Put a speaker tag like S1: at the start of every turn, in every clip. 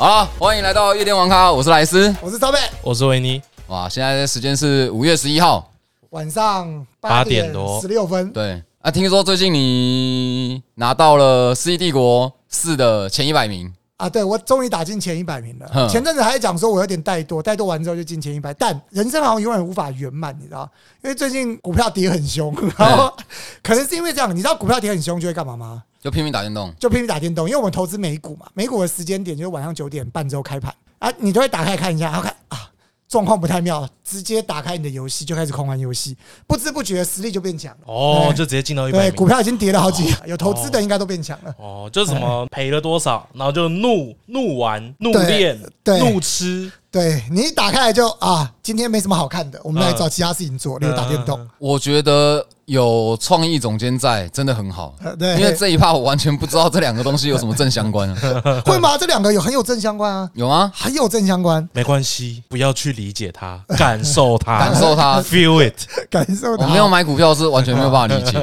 S1: 好，欢迎来到夜店王咖，我是莱斯。
S2: 我是超贝，
S3: 我是维尼，
S1: 哇，现在的时间是五月十一号。
S2: 晚上
S3: 八
S2: 点
S3: 点多
S2: 十六分，
S1: 对啊，听说最近你拿到了《世纪帝国四》的前一百名。
S2: 啊，对我终于打进前一百名了。前阵子还在讲说我有点怠惰，怠惰完之后就进前一百，但人生好像永远无法圆满，你知道？因为最近股票跌很凶，然后 可能是因为这样，你知道股票跌很凶就会干嘛吗？
S1: 就拼命打电动，
S2: 就拼命打电动，因为我们投资美股嘛，美股的时间点就是晚上九点半之后开盘啊，你都会打开看一下，然后看啊状况不太妙，直接打开你的游戏就开始狂玩游戏，不知不觉实力就变强了。
S3: 哦，就直接进到一百
S2: 对，股。票已经跌了好几，有投资的应该都变强了。
S3: 哦，就什么赔了多少，然后就怒怒玩、怒
S2: 对
S3: 练、
S2: 对
S3: 怒吃，
S2: 对你一打开来就啊，今天没什么好看的，我们来找其他事情做，例如打电动。
S3: 嗯
S1: 我觉得有创意总监在真的很好，
S2: 呃对，
S1: 因为这一趴我完全不知道这两个东西有什么正相关。
S2: 会吗？这两个有很有正相关啊，
S1: 有吗？
S2: 很有正相关，
S3: 没关系，不要去理解它，感受它，
S1: 感受它。
S3: ，feel it。
S2: 感受它
S1: 我没有买股票是完全没有办法理解。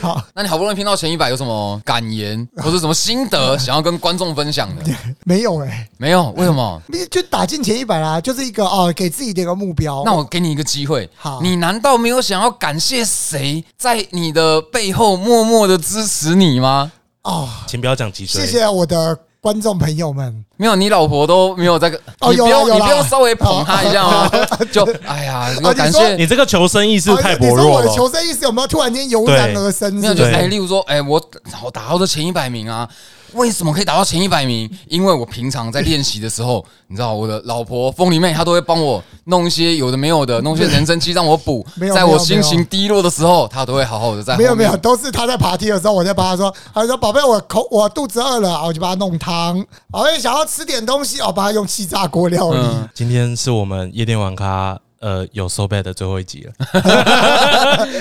S2: 好，
S1: 那你好不容易拼到前一百，有什么感言或者什么心得想要跟观众分享的？
S2: 没有哎，
S1: 没有？为什么？
S2: 你就打进前一百啦，就是一个哦，给自己的一个目标。
S1: 那我给你一个机会
S2: 好，
S1: 你难道没有想要感谢谁在你的背后默默的支持你吗？
S2: 哦，
S3: 请不要讲脊椎，
S2: 谢谢我的观众朋友们。
S1: 没有，你老婆都没有在跟，
S2: 哦
S1: 你不用，
S2: 有有啦
S1: 你不要稍微捧她一下吗？就哎呀，感谢，
S3: 你这个求生意识太薄弱了
S2: 说我的。求生意识有没有突然间油然而生？
S1: 没有，就是哎，例如说，哎，我我打到这前一百名啊，为什么可以打到前一百名？因为我平常在练习的时候，你知道我的老婆风里妹她都会帮我弄一些有的没有的，弄一些人参鸡让我补
S2: 没。有
S1: 在我心情低落的时候，她都会好好的在
S2: 没有没有，都是她在爬梯的时候，我在帮她说，她说宝贝，我口我肚子饿了，啊我就帮她弄汤。宝贝想要吃点东西，哦，帮她用气炸锅料理。
S1: 嗯，
S3: 今天是我们夜店玩咖呃有 so bad 的最后一集了。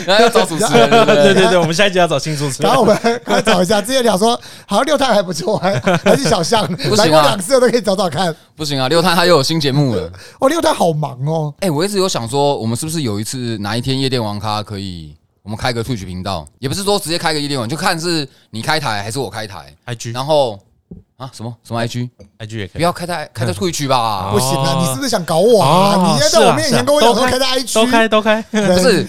S1: 然 后要找主持人，对不对？
S3: 对我们下一集要找新主持人
S2: 然。后我们快找一下，之前讲说好像六太还不错，还 还是小象，
S1: 行啊
S2: 来过两次的都可以找找看。
S1: 不行啊，六探他又有新节目了。
S2: 哦，六太好忙哦，
S1: 哎、我一直有想说，我们是不是有一次哪一天夜店王咖可以，我们开个 Twitch 频道，也不是说直接开个夜店王，就看是你开台还是我开台
S3: ，IG
S1: 然后啊什么什么
S3: IG，IG 也可以。
S1: 不要开在开在 Twitch 吧
S3: 哦，
S2: 不行啊，你是不是想搞我啊？
S3: 哦
S2: 你现在在我面前跟我讲说开在 IG，，
S3: 都开都开。
S2: 对
S1: 不是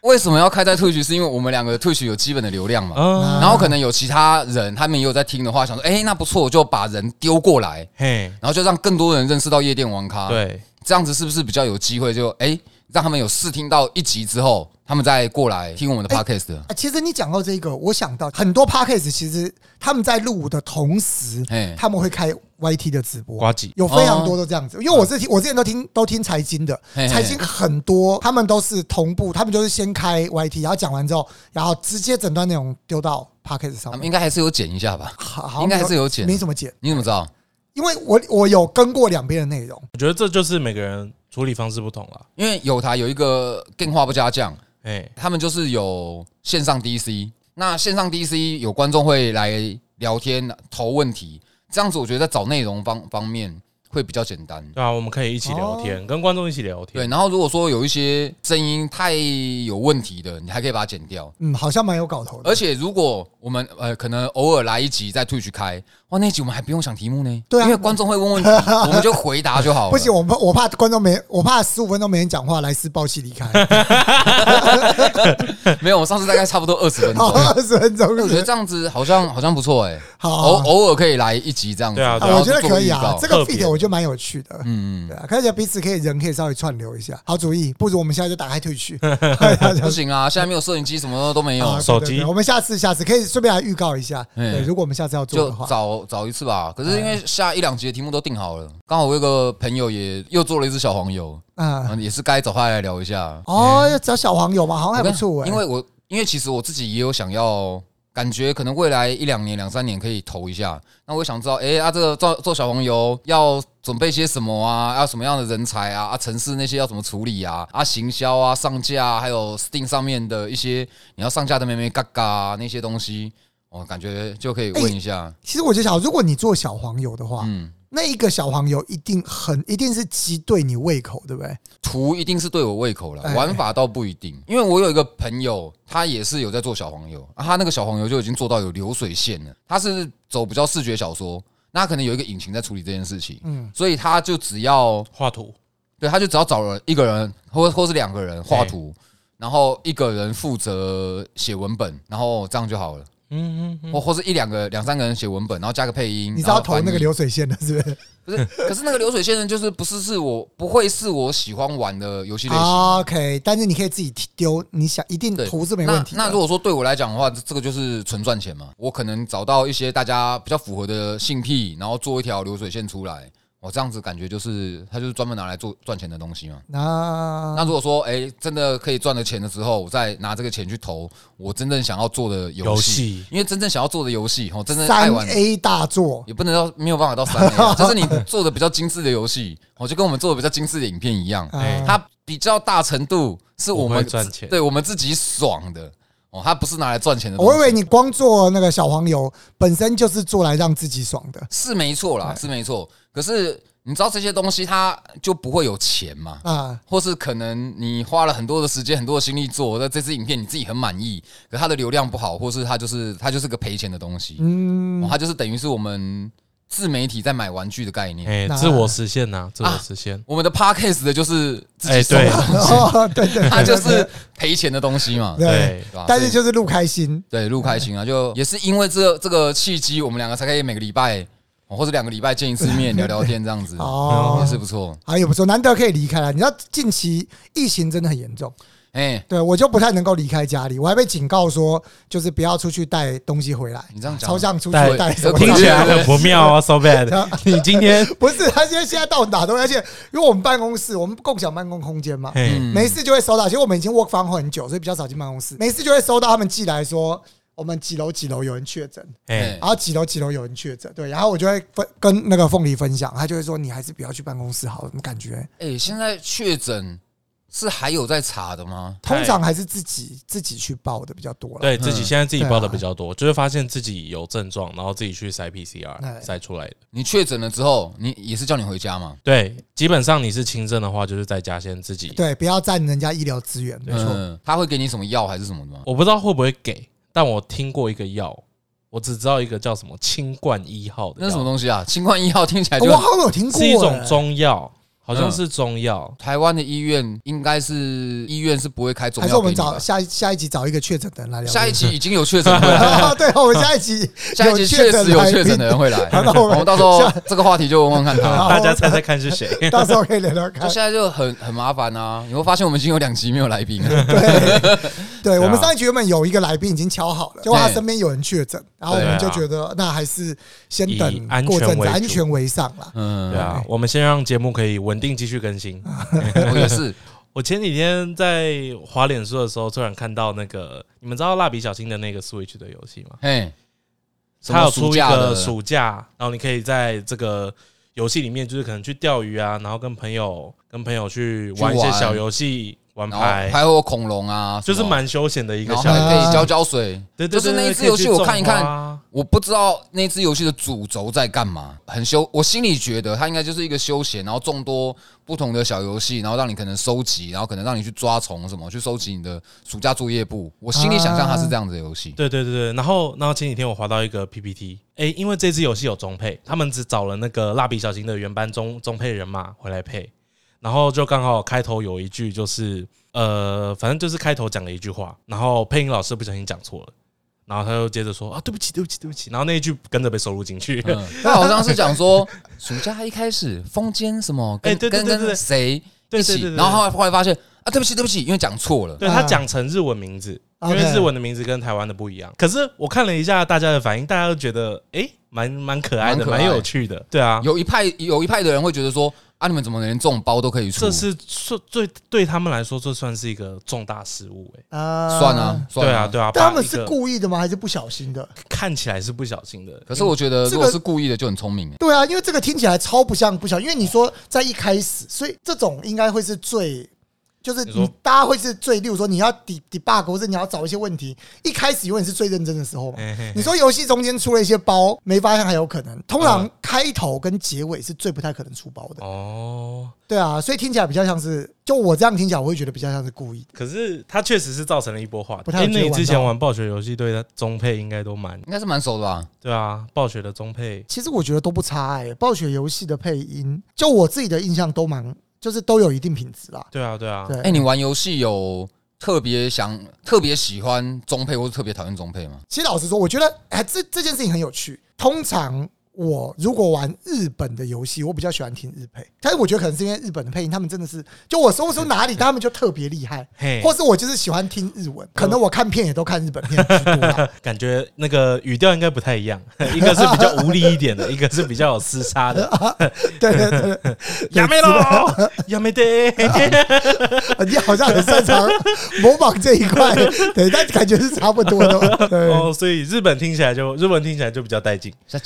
S1: 为什么要开在 Twitch？是因为我们两个 Twitch 有基本的流量嘛。
S3: 嗯，
S1: 然后可能有其他人，他们也有在听的话，想说，哎、那不错，我就把人丢过来，
S3: 嘿，
S1: 然后就让更多人认识到夜店王咖。，
S3: 对，
S1: 这样子是不是比较有机会就？哎，让他们有试听到一集之后，他们再过来听我们的 podcast 的。
S2: 啊，其实你讲到这个，我想到很多 podcast 其实他们在录的同时
S1: 嘿，
S2: 他们会开 YT 的直播，
S3: 瓜吉
S2: 有非常多都这样子。因为我是听我之前都听都听财经的
S1: 嘿嘿，
S2: 财经很多他们都是同步，他们就是先开 YT，然后讲完之后，然后直接整段内容丢到 podcast 上面。
S1: 他们应该还是有剪一下吧？
S2: 好，好
S1: 应该还是有剪
S2: 没怎么剪，
S1: 你怎么知道？
S2: 因为我我有跟过两边的内容。
S3: 我觉得这就是每个人处理方式不同了。
S1: 因为有台有一个电话不加酱，
S3: 哎，
S1: 他们就是有线上 DC，那线上 DC 有观众会来聊天投问题，这样子我觉得在找内容方方面会比较简单。
S3: 对啊，我们可以一起聊天，跟观众一起聊天对，
S1: 然后如果说有一些声音太有问题的，你还可以把它剪掉。
S2: 嗯，好像蛮有搞头的。
S1: 而且如果我们呃可能偶尔来一集在 Twitch 开，哇，那集我们还不用想题目呢，
S2: 对啊
S1: 因为观众会问问题，我们就回答就好了。
S2: 不行，我怕我怕观众没，我怕十五分钟没人讲话，莱斯爆气离开。
S1: 没有，我上次大概差不多二十分钟
S2: 好，。二十分钟
S1: 我觉得这样子好像好像不错哎、
S2: 好
S1: 偶偶尔可以来一集这样子。
S3: 对啊对
S2: 啊，我觉得可以啊这个 feed 我觉得蛮有趣的。
S1: 嗯
S2: 对啊，看起来彼此可以人可以稍微串流一下，好主意。不如我们现在就打开退去，
S1: 嗯，不行啊，现在没有摄影机，什么都没有
S2: 啊，
S3: 手机
S2: 我们下次下次可以顺便来预告一下。
S1: 嗯
S2: 对，如果我们下次要做的话，
S1: 找找一次吧。可是因为下一两集的题目都定好了，刚好我有个朋友也又做了一只小黄油，
S2: 嗯，
S1: 嗯，也是该找他来聊一下。
S2: 哦，要找小黄油嘛，好像还不错哎。
S1: 因为我因为其实我自己也有想要。感觉可能未来一两年、两三年可以投一下，那我想知道，哎、啊，这个做做小黄油要准备些什么啊？要什么样的人才啊？啊，城市那些要怎么处理啊？啊，行销啊、上架啊，还有 Steam 上面的一些你要上架的咩咩嘎嘎啊那些东西，我感觉就可以问一下。
S2: 其实我就想，如果你做小黄油的话，
S1: 嗯，
S2: 那一个小黄油一定很一定是极对你胃口，对不对？
S1: 图一定是对我胃口了，
S2: 哎
S1: 玩法倒不一定。因为我有一个朋友，他也是有在做小黄油，啊、他那个小黄油就已经做到有流水线了。他是走比较视觉小说，那可能有一个引擎在处理这件事情，
S2: 嗯，
S1: 所以他就只要
S3: 画图，
S1: 对，他就只要找了一个人，或或是两个人画图，然后一个人负责写文本，然后这样就好了。
S3: 嗯嗯
S1: 或或是一两个两三个人写文本，然后加个配音。
S2: 你知道投那个流水线的，是不是？
S1: 不是？可是那个流水线呢，就是不是是我不会是我喜欢玩的游戏类型。
S2: OK，但是你可以自己丢，你想一定
S1: 对
S2: 图是没问题。
S1: 那那如果说对我来讲的话，这这个就是纯赚钱嘛。我可能找到一些大家比较符合的性癖，然后做一条流水线出来。我这样子感觉就是，它就是专门拿来做赚钱的东西嘛。
S2: 那
S1: 那如果说，哎、真的可以赚了钱的时候，我再拿这个钱去投我真正想要做的游
S3: 游
S1: 戏，因为真正想要做的游戏，哦，真正玩
S2: ，A 大作，
S1: 也不能到没有办法到三 A，啊 就是你做的比较精致的游戏，哦，就跟我们做的比较精致的影片一样，它比较大程度是我
S3: 不
S1: 们
S3: 会赚钱
S1: 对我们自己爽的，哦，它不是拿来赚钱的。
S2: 我以为你光做那个小黄油，本身就是做来让自己爽的
S1: 是没错啦，是没错，可是你知道这些东西它就不会有钱嘛？
S2: 啊。
S1: 或是可能你花了很多的时间、很多的心力做，那这支影片你自己很满意，可它的流量不好，或是它就是它就是个赔钱的东西，
S2: 嗯
S1: 哦，它就是等于是我们自媒体在买玩具的概念。
S3: 哎，
S2: 那
S3: 自我实现呐，自我实现。
S1: 我们的 podcast 的就是自己
S3: 哎对
S1: 送的东西，
S2: 哦，对对，对
S1: 它就是赔钱的东西嘛，
S2: 对？但是就是录开心，
S1: 对录开心啊，就也是因为这这个契机，我们两个才可以每个礼拜哦或者两个礼拜见一次面，聊聊天这样子，
S2: 哦
S1: 也是不错。
S2: 还有不错，难得可以离开了。你知道近期疫情真的很严重，
S1: 哎，
S2: 对我就不太能够离开家里，我还被警告说，就是不要出去带东西回来。
S1: 你这样讲
S2: 超像出去
S3: 带
S2: 带什么？
S3: 听起来很不妙啊，so bad。你今天
S2: 不是，他现在现在到哪都，而且因为我们办公室，我们共享办公空间嘛，没事就会收到。其实我们已经 work from home 很久，所以比较少进办公室。没事就会收到他们寄来说，我们几楼几楼有人确诊，
S3: 哎
S2: 然后几楼几楼有人确诊，对，然后我就会分跟那个凤梨分享，他就会说你还是不要去办公室好，什么感觉？
S1: 哎，现在确诊是还有在查的吗？
S2: 通常还是自己自己去报的比较多了。
S3: 对自己
S1: 嗯
S3: 现在自己报的比较多，就是发现自己有症状，然后自己去筛 PCR
S2: 哎
S3: 筛出来的。
S1: 你确诊了之后，你也是叫你回家嘛？
S3: 对，基本上你是轻症的话，就是在家先自己。
S2: 对，不要占人家医疗资源，没错。
S1: 嗯，他会给你什么药还是什么的吗？
S3: 我不知道会不会给，但我听过一个药，我只知道一个叫什么清冠一号的，
S1: 那什么东西啊？清冠一号听起来就
S2: 我好像有听过，
S3: 是一种
S2: 哎
S3: 中药，好像是中药。
S1: 台湾的医院应该是医院是不会开中药
S2: 还是我们。找下一下一集找一个确诊的人来聊。
S1: 下一集已经有确诊的人来
S2: 啊，对，我们下一集
S1: 下一集确实有确诊的人会来，
S2: 我们
S1: 到时候这个话题就问问看他。
S3: 大家猜猜看是谁？
S2: 到时候可以聊聊
S1: 就
S2: 看。
S1: 现在就很很麻烦啊！你会发现我们已经有两集没有来宾了。
S2: 对，对，我们
S3: 啊
S2: 上一集原本有一个来宾已经敲好了，结果他身边有人确诊，然后我们就觉得那还是先等
S3: 安全
S2: 过阵子
S3: 为
S2: 安全为上啦。
S1: 嗯，
S3: 对啊，我们先让节目可以稳定继续更新。
S1: 我也是。
S3: 我前几天在滑脸书的时候，突然看到那个，你们知道蜡笔小新的那个 Switch 的游戏吗？
S1: 嘿，
S3: 它有出一个暑假，然后你可以在这个游戏里面，就是可能去钓鱼啊，然后跟朋友跟朋友去玩一些小游戏，玩牌，
S1: 还有恐龙啊，
S3: 就是蛮休闲的一个
S1: 然后可以浇浇水。
S3: 对对对，
S1: 就是那一
S3: 对
S1: 只游戏我看一看，我不知道那只游戏的主轴在干嘛，很休。我心里觉得它应该就是一个休闲，然后众多不同的小游戏，然后让你可能收集，然后可能让你去抓虫什么，去收集你的暑假作业簿。我心里想象它是这样子的游戏。
S3: 对对对对，然后然后前几天我滑到一个 PPT，哎，因为这支游戏有中配，他们只找了那个蜡笔小新的原班中中配人马回来配，然后就刚好开头有一句就是呃，反正就是开头讲了一句话，然后配音老师不小心讲错了。然后他又接着说啊，对不起，对不起，对不起。然后那一句跟着被收录进去。
S1: 嗯，他好像是讲说暑假一开始风间什么跟
S3: 哎对对
S1: 跟
S3: 对对
S1: 跟谁一起
S3: 对对对，对
S1: 然后后来后来发现啊，对不起对不起，因为讲错了。
S3: 对他讲成日文名字，因为日文的名字跟台湾的不一样。可是我看了一下大家的反应，大家都觉得哎，蛮蛮可爱的，
S1: 蛮
S3: 蛮有趣的。对啊，
S1: 有一派有一派的人会觉得说啊，你们怎么连这种包都可以出？
S3: 这是算对对他们来说，这算是一个重大失误哎。
S2: 啊
S1: 算啊，，算
S3: 对啊，对啊，
S2: 但他们是故意的吗？还是不小心的？
S3: 看起来是不小心的，
S1: 可是我觉得，
S2: 这个
S1: 如果是故意的，就很聪明。
S2: 对啊，因为这个听起来超不像不小，因为你说在一开始，所以这种应该会是最就是
S3: 你
S2: 大家会是最，例如说你要 de debug 或者你要找一些问题，一开始永远是最认真的时候嘛。
S3: 嘿嘿嘿
S2: 你说游戏中间出了一些包，没发现还有可能，通常
S3: 嗯
S2: 开头跟结尾是最不太可能出包的。
S3: 哦，
S2: 对啊，所以听起来比较像是，就我这样听起来，我会觉得比较像是故意的。
S3: 可是它确实是造成了一波话题。哎，那你之前玩暴雪游戏，对它中配应该都蛮
S1: 应该是蛮熟的吧？
S3: 对啊，暴雪的中配
S2: 其实我觉得都不差哎、暴雪游戏的配音，就我自己的印象都蛮，就是都有一定品质啦。
S3: 对啊，对啊，
S2: 对，
S1: 哎，你玩游戏有特别想、特别喜欢中配，或者特别讨厌中配吗？
S2: 其实老实说，我觉得哎，这这件事情很有趣。通常我如果玩日本的游戏，我比较喜欢听日配，但是我觉得可能是因为日本的配音，他们真的是就我说不出哪里，他们就特别厉害，或是我就是喜欢听日文，可能我看片也都看日本片。
S3: 感觉那个语调应该不太一样，一个是比较无力一点的，一个是比较有厮杀的。
S2: 对对对对，
S3: 亚美喽，亚美得，
S2: 你好像很擅长模仿这一块，对，但感觉是差不多的。对，
S3: 哦，所以日本听起来就日文听起来就比较带劲。
S1: 下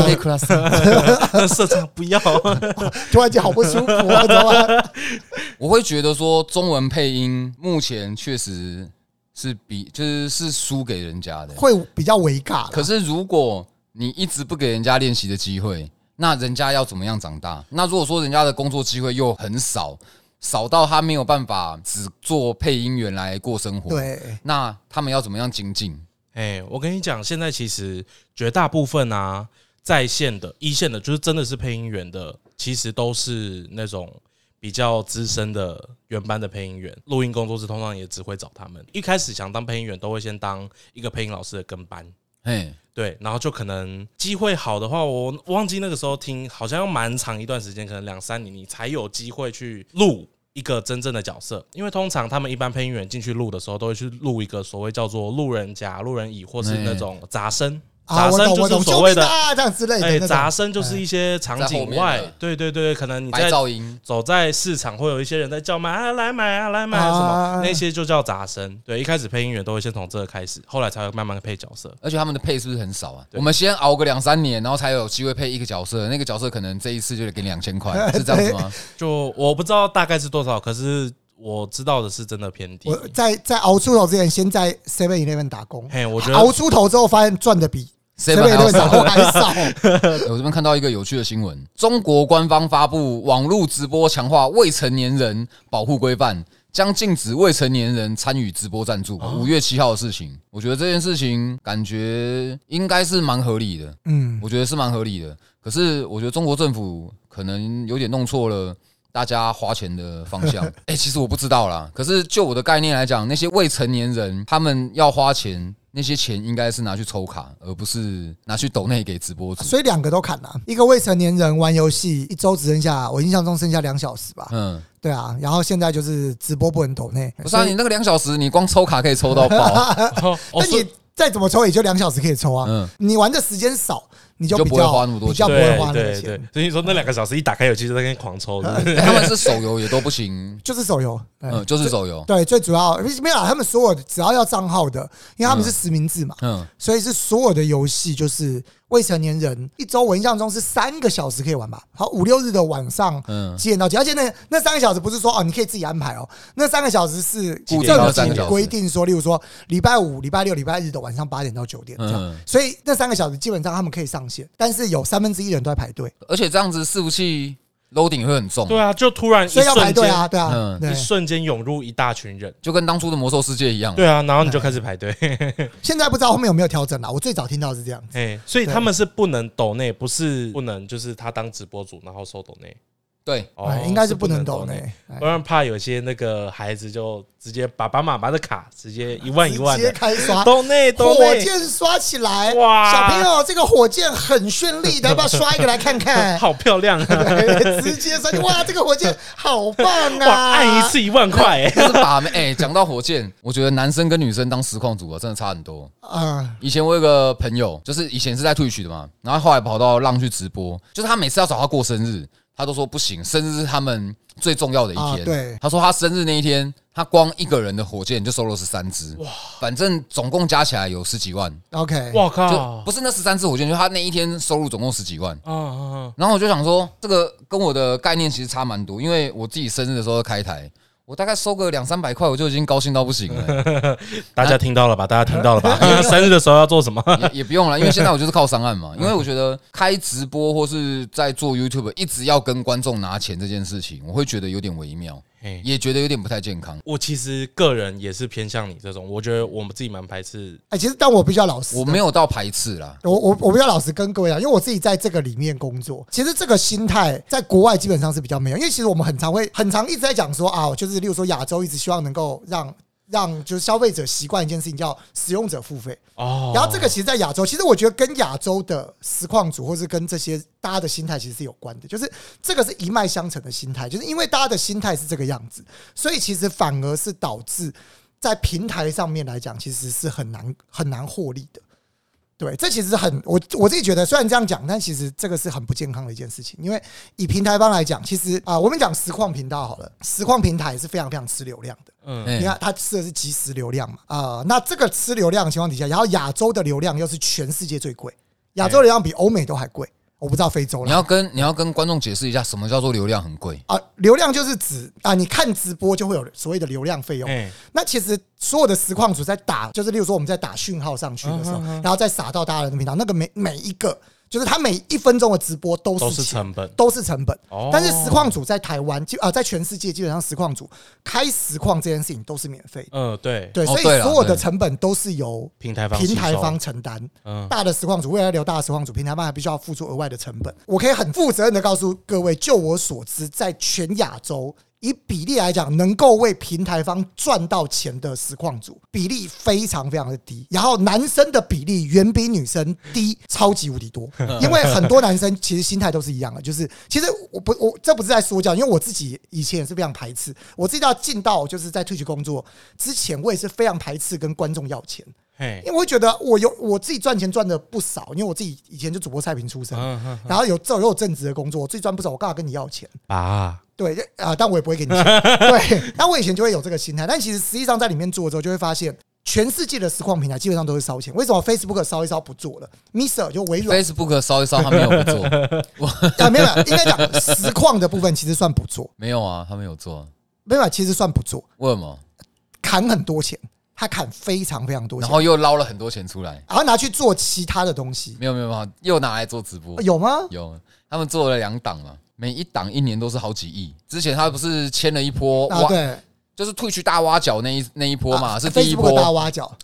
S1: 就
S2: 对
S1: 亚美 class，
S3: 社长不要，
S2: 突然间好不舒服啊，知道吗？
S1: 我会觉得说中文配音目前确实是比就是是输给人家的。
S2: 会比较微尬啦。
S1: 可是如果你一直不给人家练习的机会，那人家要怎么样长大？那如果说人家的工作机会又很少，少到他没有办法只做配音员来过生活，，
S2: 对，
S1: 那他们要怎么样精进？
S3: 哎，我跟你讲，现在其实绝大部分啊，在线的一线的，就是真的是配音员的，其实都是那种比较资深的原班的配音员。录音工作室通常也只会找他们。一开始想当配音员，都会先当一个配音老师的跟班。
S1: 嘿，
S3: 对，然后就可能机会好的话，我忘记那个时候听，好像要蛮长一段时间，可能两三年，你才有机会去录一个真正的角色。因为通常他们一般配音员进去录的时候，都会去录一个所谓叫做路人甲、路人乙，或是那种杂声。
S2: 啊，
S3: 杂声就是所谓的
S2: 啊，这样之类的
S3: 哎。杂声就是一些场景外，对对对，可能你在
S1: 噪音，
S3: 走在市场，会有一些人在叫卖啊，来买啊，来买啊什
S2: 啊
S3: 么，那些就叫杂声。对，一开始配音员都会先从这个开始，后来才会慢慢配角色。
S1: 而且他们的配是不是很少啊？我们先熬个两三年，然后才有机会配一个角色，那个角色可能这一次就得给两千块，是这样子吗？
S3: 就我不知道大概是多少，可是我知道的是真的偏低
S2: 我。在在熬出头之前，先在 Seven Eleven 打工，
S3: 嘿，我觉得熬
S2: 出头之后发现赚的比
S1: 要
S2: Eleven 打
S1: 少
S2: 工还少。
S1: 我这边看到一个有趣的新闻：中国官方发布网络直播强化未成年人保护规范，将禁止未成年人参与直播赞助。五月七号的事情，我觉得这件事情感觉应该是蛮合理的，
S2: 嗯，
S1: 我觉得是蛮合理的。可是我觉得中国政府可能有点弄错了。大家花钱的方向，哎、其实我不知道啦。可是就我的概念来讲，那些未成年人他们要花钱，那些钱应该是拿去抽卡，而不是拿去抖内给直播主。
S2: 所以两个都砍了。一个未成年人玩游戏一周只剩下，我印象中剩下两小时吧。
S1: 嗯，
S2: 对啊，然后现在就是直播不能抖内，
S1: 不是你那个两小时，你光抽卡可以抽到爆。
S3: 哦，
S2: 那你再怎么抽也就两小时可以抽啊。
S1: 嗯，
S2: 你玩的时间少，你就
S1: 你就不会花那么多
S2: 比较不
S1: 钱
S2: 会花那么
S3: 对对对。
S2: 钱。，
S3: 所以说那两个小时一打开游戏就在那边狂抽，是是？
S1: 欸 他们是手游也都不行，
S2: 就是手游，对
S1: 嗯，就是手游，
S2: 对，最主要没有啦，他们所有的只要要账号的，因为他们是实名制嘛，
S1: 嗯，
S2: 所以是所有的游戏就是未成年人一周，我印象中是三个小时可以玩吧。好，五六日的晚上
S1: 嗯
S2: 几点到几点？而且那那三个小时不是说哦，你可以自己安排哦，那三个小时是
S1: 固定
S2: 政府
S1: 的三个小时
S2: 规定说，例如说礼拜五、礼拜六、礼拜日的晚上八点到九点这样。
S1: 嗯，
S2: 所以那三个小时基本上他们可以上线，但是有三分之一的人都在排队，
S1: 而且这样子伺服器 loading 会很重，
S3: 对啊，就突然一
S2: 所以要排
S3: 瞬间，
S2: 队啊，对啊，
S1: 嗯。
S2: 对。
S3: 一。瞬间涌入一大群人，
S1: 就跟当初的魔兽世界一样。
S3: 对啊，然后你就开始排队，
S2: 现在不知道后面有没有调整啦，我最早听到是这样子。
S3: 哎，所以他们是不能抖内，不是不能，就是他当直播主然后收抖内，
S1: 对，
S2: 应该是不能抖
S3: 内。不然怕有些那个孩子就直接爸爸妈妈的卡直接一万一万
S2: 直接
S3: 的
S2: 开刷，
S3: 抖内抖
S2: 火，箭刷起来，
S3: 哇
S2: 小朋友，这个火箭很绚丽的，要不要刷一个来看看？
S3: 好漂亮啊！
S2: 直接刷，哇，这个火箭好棒
S3: 哇，
S2: 啊！
S3: 按一次一万块，哎，
S1: 就是把哎，讲到火箭，我觉得男生跟女生当实况组啊，真的差很多。
S2: 啊，
S1: 以前我有个朋友，就是以前是在 Twitch 的嘛，然后后来跑到浪去直播，就是他每次要找他过生日，他都说不行，生日是他们最重要的一天。
S2: 啊对
S1: 他说他生日那一天，他光一个人的火箭就收了十三支，哇，反正总共加起来有十几万
S2: ，OK，
S3: 哇
S1: 就
S3: 靠！
S1: 不是那十三支火箭，就他那一天收入总共十几万。
S3: 嗯嗯嗯
S1: 然后我就想说，这个跟我的概念其实差蛮多，因为我自己生日的时候开台，我大概收个两三百块，我就已经高兴到不行了。
S3: 大家听到了吧？大家听到了吧？生日的时候要做什么？
S1: 也也不用了，因为现在我就是靠上岸嘛。因为我觉得开直播或是在做 YouTube，一直要跟观众拿钱这件事情，我会觉得有点微妙，
S3: 嘿
S1: 也觉得有点不太健康。
S3: 我其实个人也是偏向你这种，我觉得我们自己蛮排斥。
S2: 哎，其实但我比较老实，
S1: 我没有到排斥啦，
S2: 我我我比较老实跟各位讲，因为我自己在这个里面工作，其实这个心态在国外基本上是比较没有，因为其实我们很常会很常一直在讲说啊，就是例如说亚洲一直希望能够让让就是消费者习惯一件事情叫使用者付费，
S3: 哦，
S2: 然后这个其实，在亚洲，其实我觉得跟亚洲的实况组，或是跟这些大家的心态其实是有关的，就是这个是一脉相承的心态，就是因为大家的心态是这个样子，所以其实反而是导致在平台上面来讲，其实是很难很难获利的。对，这其实很我我自己觉得，虽然这样讲，但其实这个是很不健康的一件事情。因为以平台方来讲，其实啊、我们讲实况频道好了，实况平台是非常非常吃流量的。
S3: 嗯，
S1: 哎
S2: 你看，它吃的是即时流量嘛，啊、那这个吃流量的情况底下，然后亚洲的流量又是全世界最贵，亚洲流量比欧美都还贵，我不知道非洲了。
S1: 你要跟你要跟观众解释一下，什么叫做流量很贵？
S2: 啊，流量就是指啊，你看直播就会有所谓的流量费用。
S3: 哎，
S2: 那其实所有的实况组在打，就是例如说我们在打讯号上去的时候，然后再撒到大家的频道，那个每每一个，就是他每一分钟的直播都
S3: 都
S2: 是
S3: 成本。
S2: 都是成本。
S3: 哦
S2: 但是实况组在台湾，就啊，在全世界基本上实况组开实况这件事情都是免费的。
S3: 嗯，对，
S2: 对，所以所有的成本都是由
S3: 平台方
S2: 平台方承担。
S3: 嗯，
S2: 大的实况组，未来聊大的实况组，平台方还必须要付出额外的成本。我可以很负责任的告诉各位，就我所知，在全亚洲。以比例来讲，能够为平台方赚到钱的实况组比例非常非常的低，然后男生的比例远比女生低，超级无敌多。因为很多男生其实心态都是一样的，就是其实我不我这不是在说教，因为我自己以前也是非常排斥，我自己要进到就是在 Twitch 工作之前，我也是非常排斥跟观众要钱。
S3: 嘿，
S2: 因为我会觉得我有我自己赚钱赚的不少，因为我自己以前就主播菜品出身，然后有这有有正职的工作，我自己赚不少，我干嘛跟你要钱？
S3: 啊，
S2: 对啊、但我也不会给你钱。对，但我以前就会有这个心态，但其实实际上在里面做之后，就会发现全世界的实况平台基本上都是烧钱。为什么 Facebook 烧一烧不做了？Mr 就微软
S1: Facebook 烧一烧，他没有不做，
S2: 啊，没有，应该讲实况的部分其实算不做，
S1: 没有啊，他没有做，
S2: 没有，其实算不做，
S1: 为什么？
S2: 砍很多钱，他砍非常非常多钱，
S1: 然后又捞了很多钱出来，
S2: 然后拿去做其他的东西，
S1: 没有没有没有，又拿来做直播，
S2: 有吗？
S1: 有，他们做了两档嘛，每一档一年都是好几亿。之前他不是签了一波
S2: 啊，
S1: 挖，
S2: 对，
S1: 就是退去大挖角那一那一波嘛，
S2: 啊
S1: 是第一
S2: Facebook 大
S1: 波，
S2: 挖角。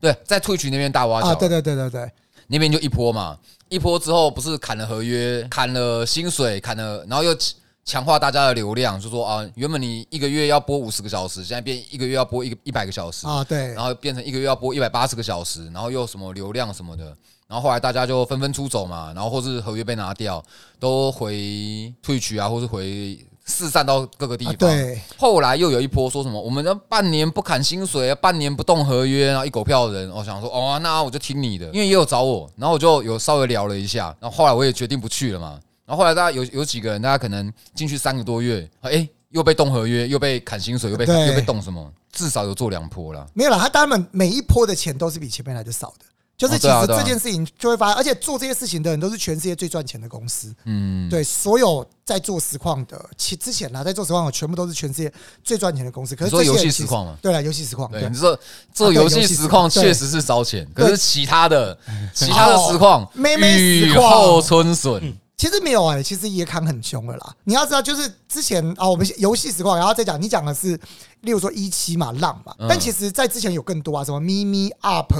S1: 对，在退去那边大挖
S2: 啊，
S1: 角，
S2: 对对对对对，
S1: 那边就一波嘛，一波之后不是砍了合约，砍了薪水，砍了，然后又强化大家的流量，就说啊，原本你一个月要播五十个小时，现在变一个月要播一个一百个小时，
S2: 啊对
S1: 然后变成一个月要播一百八十个小时，然后又什么流量什么的，然后后来大家就纷纷出走嘛，然后或是合约被拿掉，都回退取啊，或是回四散到各个地
S2: 啊
S1: 方。
S2: 对，
S1: 后来又有一波说什么，我们要半年不砍薪水，半年不动合约，然后一狗票人，我想说，哦，那我就听你的，因为也有找我，然后我就有稍微聊了一下，然后后来我也决定不去了嘛。然后后来大家有有几个人，大家可能进去三个多月，哎，又被动合约，又被砍薪水，又被又被动什么，至少有做两波了。
S2: 没有了，他他们每一波的钱都是比前面来的少的。就是其实这件事情就会发现，而且做这些事情的人都是全世界最赚钱的公司。
S1: 嗯，
S2: 对，所有在做实况的，其之前呢，在做实况的全部都是全世界最赚钱的公司。可是
S1: 你说游戏实况嘛？
S2: 对了，游戏实况，
S1: 对，你说做游戏实况确实是烧钱，可是其他的其他的实况，
S2: 妹妹
S1: 雨后春笋，
S2: 其实没有哎、其实也砍很凶了啦。你要知道，就是之前啊，我们游戏实况，然后再讲，你讲的是，例如说一期嘛，浪嘛，
S1: 嗯。
S2: 但其实在之前有更多啊，什么咪咪 up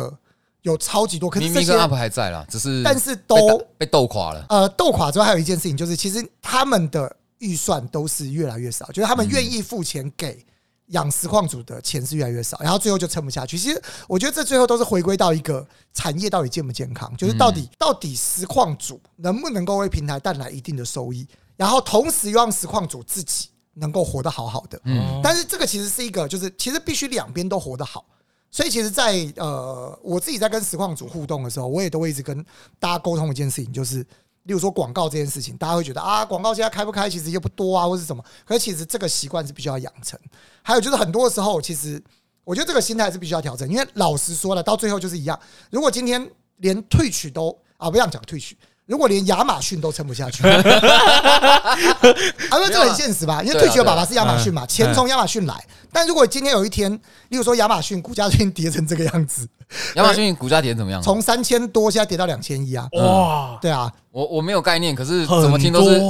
S2: 有超级多，可是这些
S1: UP 还在啦，只是
S2: 但是
S1: 被
S2: 都
S1: 打被斗垮了。
S2: 呃，斗垮之后还有一件事情，就是其实他们的预算都是越来越少，就是他们愿意付钱给养实况组的钱是越来越少，然后最后就撑不下去。其实我觉得这最后都是回归到一个产业到底健不健康，就是到底到底实况组能不能够为平台带来一定的收益，然后同时又让实况组自己能够活得好好的。
S1: 嗯，
S2: 但是这个其实是一个，就是其实必须两边都活得好。所以其实在，呃，我自己在跟实况组互动的时候，我也都会一直跟大家沟通一件事情，就是，例如说广告这件事情，大家会觉得啊，广告现在开不开，其实也不多啊，或是什么。可是其实这个习惯是必须要养成。还有就是很多时候，其实我觉得这个心态是必须要调整，因为老实说了，到最后就是一样。如果今天连退取都啊，不要讲退取，如果连亚马逊都撑不下去，啊，因为这很现实吧？因为退休爸爸是亚马逊嘛，钱从亚马逊来。但如果今天有一天，例如说亚马逊股价最近跌成这个样子，
S1: 亚马逊股价跌怎么样？
S2: 从三千多现在跌到两千一啊！
S3: 哇，
S2: 对啊，
S1: 我我没有概念，可是怎么听都是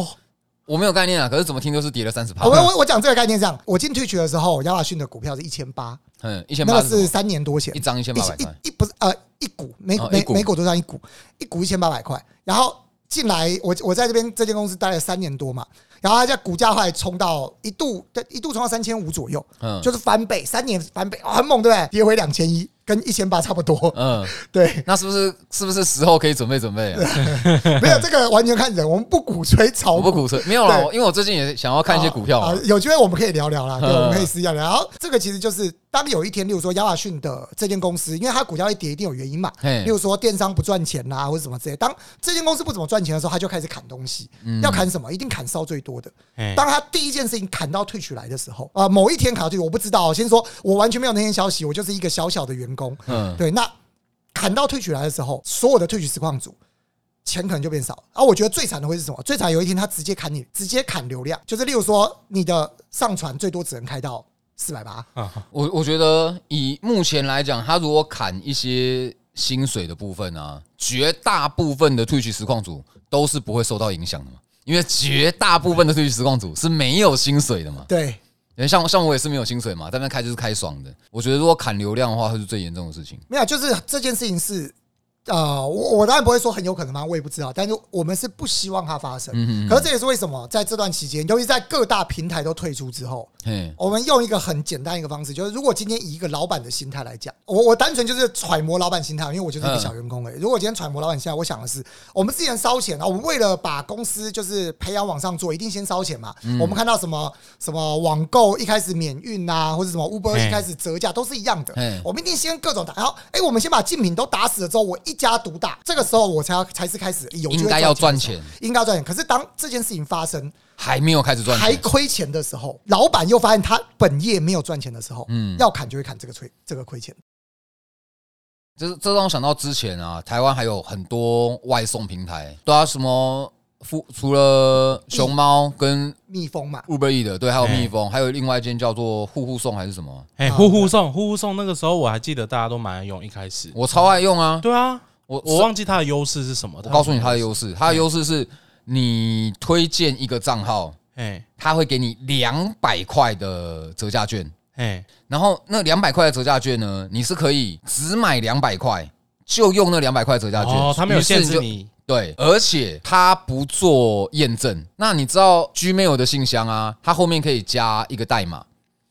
S1: 我没有概念啊。可是怎么听都是跌了三十趴。
S2: 我我我讲这个概念这样，我进退学的时候，亚马逊的股票是一千八，
S1: 嗯，一千八
S2: 那个是三年多前
S1: 一，张一千八百块，
S2: 一一不是呃一股每每每股多少一股，一股一千八百块。然后进来我我在这边这间公司待了三年多嘛，然后它在股价后来冲到一度一度冲到三千五左右，
S1: 嗯
S2: 就是翻倍，三年翻倍，哦，很猛，对不对？跌回两千一，跟一千八差不多。
S1: 嗯，
S2: 对，
S1: 那是不是是不是时候可以准备准备啊？
S2: 没有这个完全看人，我们不鼓吹炒股。
S1: 不鼓吹，没有
S2: 了，
S1: 因为我最近也想要看一些股票
S2: 啊
S1: 嘛，
S2: 有机会我们可以聊聊啦，对，
S1: 嗯
S2: 我们可以私下聊。然后这个其实就是当有一天，例如说亚马逊的这间公司，因为它股价会跌，一定有原因嘛。例如说电商不赚钱啦，或者什么之类。当这间公司不怎么赚钱的时候，他就开始砍东西。
S1: 嗯
S2: 要砍什么？一定砍烧最多的。
S3: 哎
S2: 当他第一件事情砍到退取来的时候，啊，某一天砍到退取，我不知道。先说我完全没有那天消息，我就是一个小小的员工。
S1: 嗯，
S2: 对，那砍到退取来的时候，所有的退取实况组钱可能就变少。啊，我觉得最惨的会是什么？最惨有一天他直接砍你，直接砍流量，就是例如说你的上传最多只能开到四百八，
S1: 我我觉得以目前来讲，他如果砍一些薪水的部分啊，绝大部分的退去实况组都是不会受到影响的嘛，因为绝大部分的退去实况组是没有薪水的嘛。
S2: 对。
S1: 因为像像我也是没有薪水嘛，在那边开就是开爽的。我觉得如果砍流量的话，会是最严重的事情。
S2: 没有，就是这件事情是，呃，我我当然不会说很有可能嘛，我也不知道，但是我们是不希望它发生。
S1: 嗯
S2: 可是这也是为什么在这段期间，尤其在各大平台都退出之后，
S1: 嘿，
S2: 我们用一个很简单一个方式，就是如果今天以一个老板的心态来讲，我我单纯就是揣摩老板心态，因为我就是一个小员工而已。如果今天揣摩老板心态，我想的是，我们之前烧钱啊，我们为了把公司就是培养往上做，一定先烧钱嘛。我们看到什么什么网购一开始免运啊，或者什么 Uber 一开始折价，都是一样的
S1: 嘿。
S2: 我们一定先各种打，然后哎，我们先把竞品都打死了之后，我一家独大，这个时候我才要才是开始有
S1: 应该要赚钱，
S2: 应该要赚钱。可是当这件事情发生，
S1: 还没有开始赚钱，
S2: 还亏钱的时候，老板又发现他本业没有赚钱的时候，
S1: 嗯
S2: 要砍就会砍这个亏这个亏钱。
S1: 这这让我想到之前啊，台湾还有很多外送平台，对啊，什么付除了熊猫跟
S2: 蜜蜂嘛
S1: ，Uber E 的，对，还有
S3: 哎
S1: 蜜蜂，还有另外一间叫做户户送还是什么，
S3: 哎，
S2: 啊
S3: 呼呼送，呼呼送，那个时候我还记得大家都蛮爱用，一开始。
S1: 我超爱用啊。
S3: 对啊，
S1: 我
S3: 我忘记它的优势是什么。
S1: 我告诉你它的优
S3: 势。
S1: 它的优势是你推荐一个账号，
S3: 哎
S1: 它会给你两百块的折价券，
S3: 哎，
S1: 然后那两百块的折价券呢，你是可以只买两百块。就用那两百块折价券，
S3: 哦，它没有限制你。
S1: 对，而且它不做验证。那你知道 Gmail 的信箱啊，它后面可以加一个代码，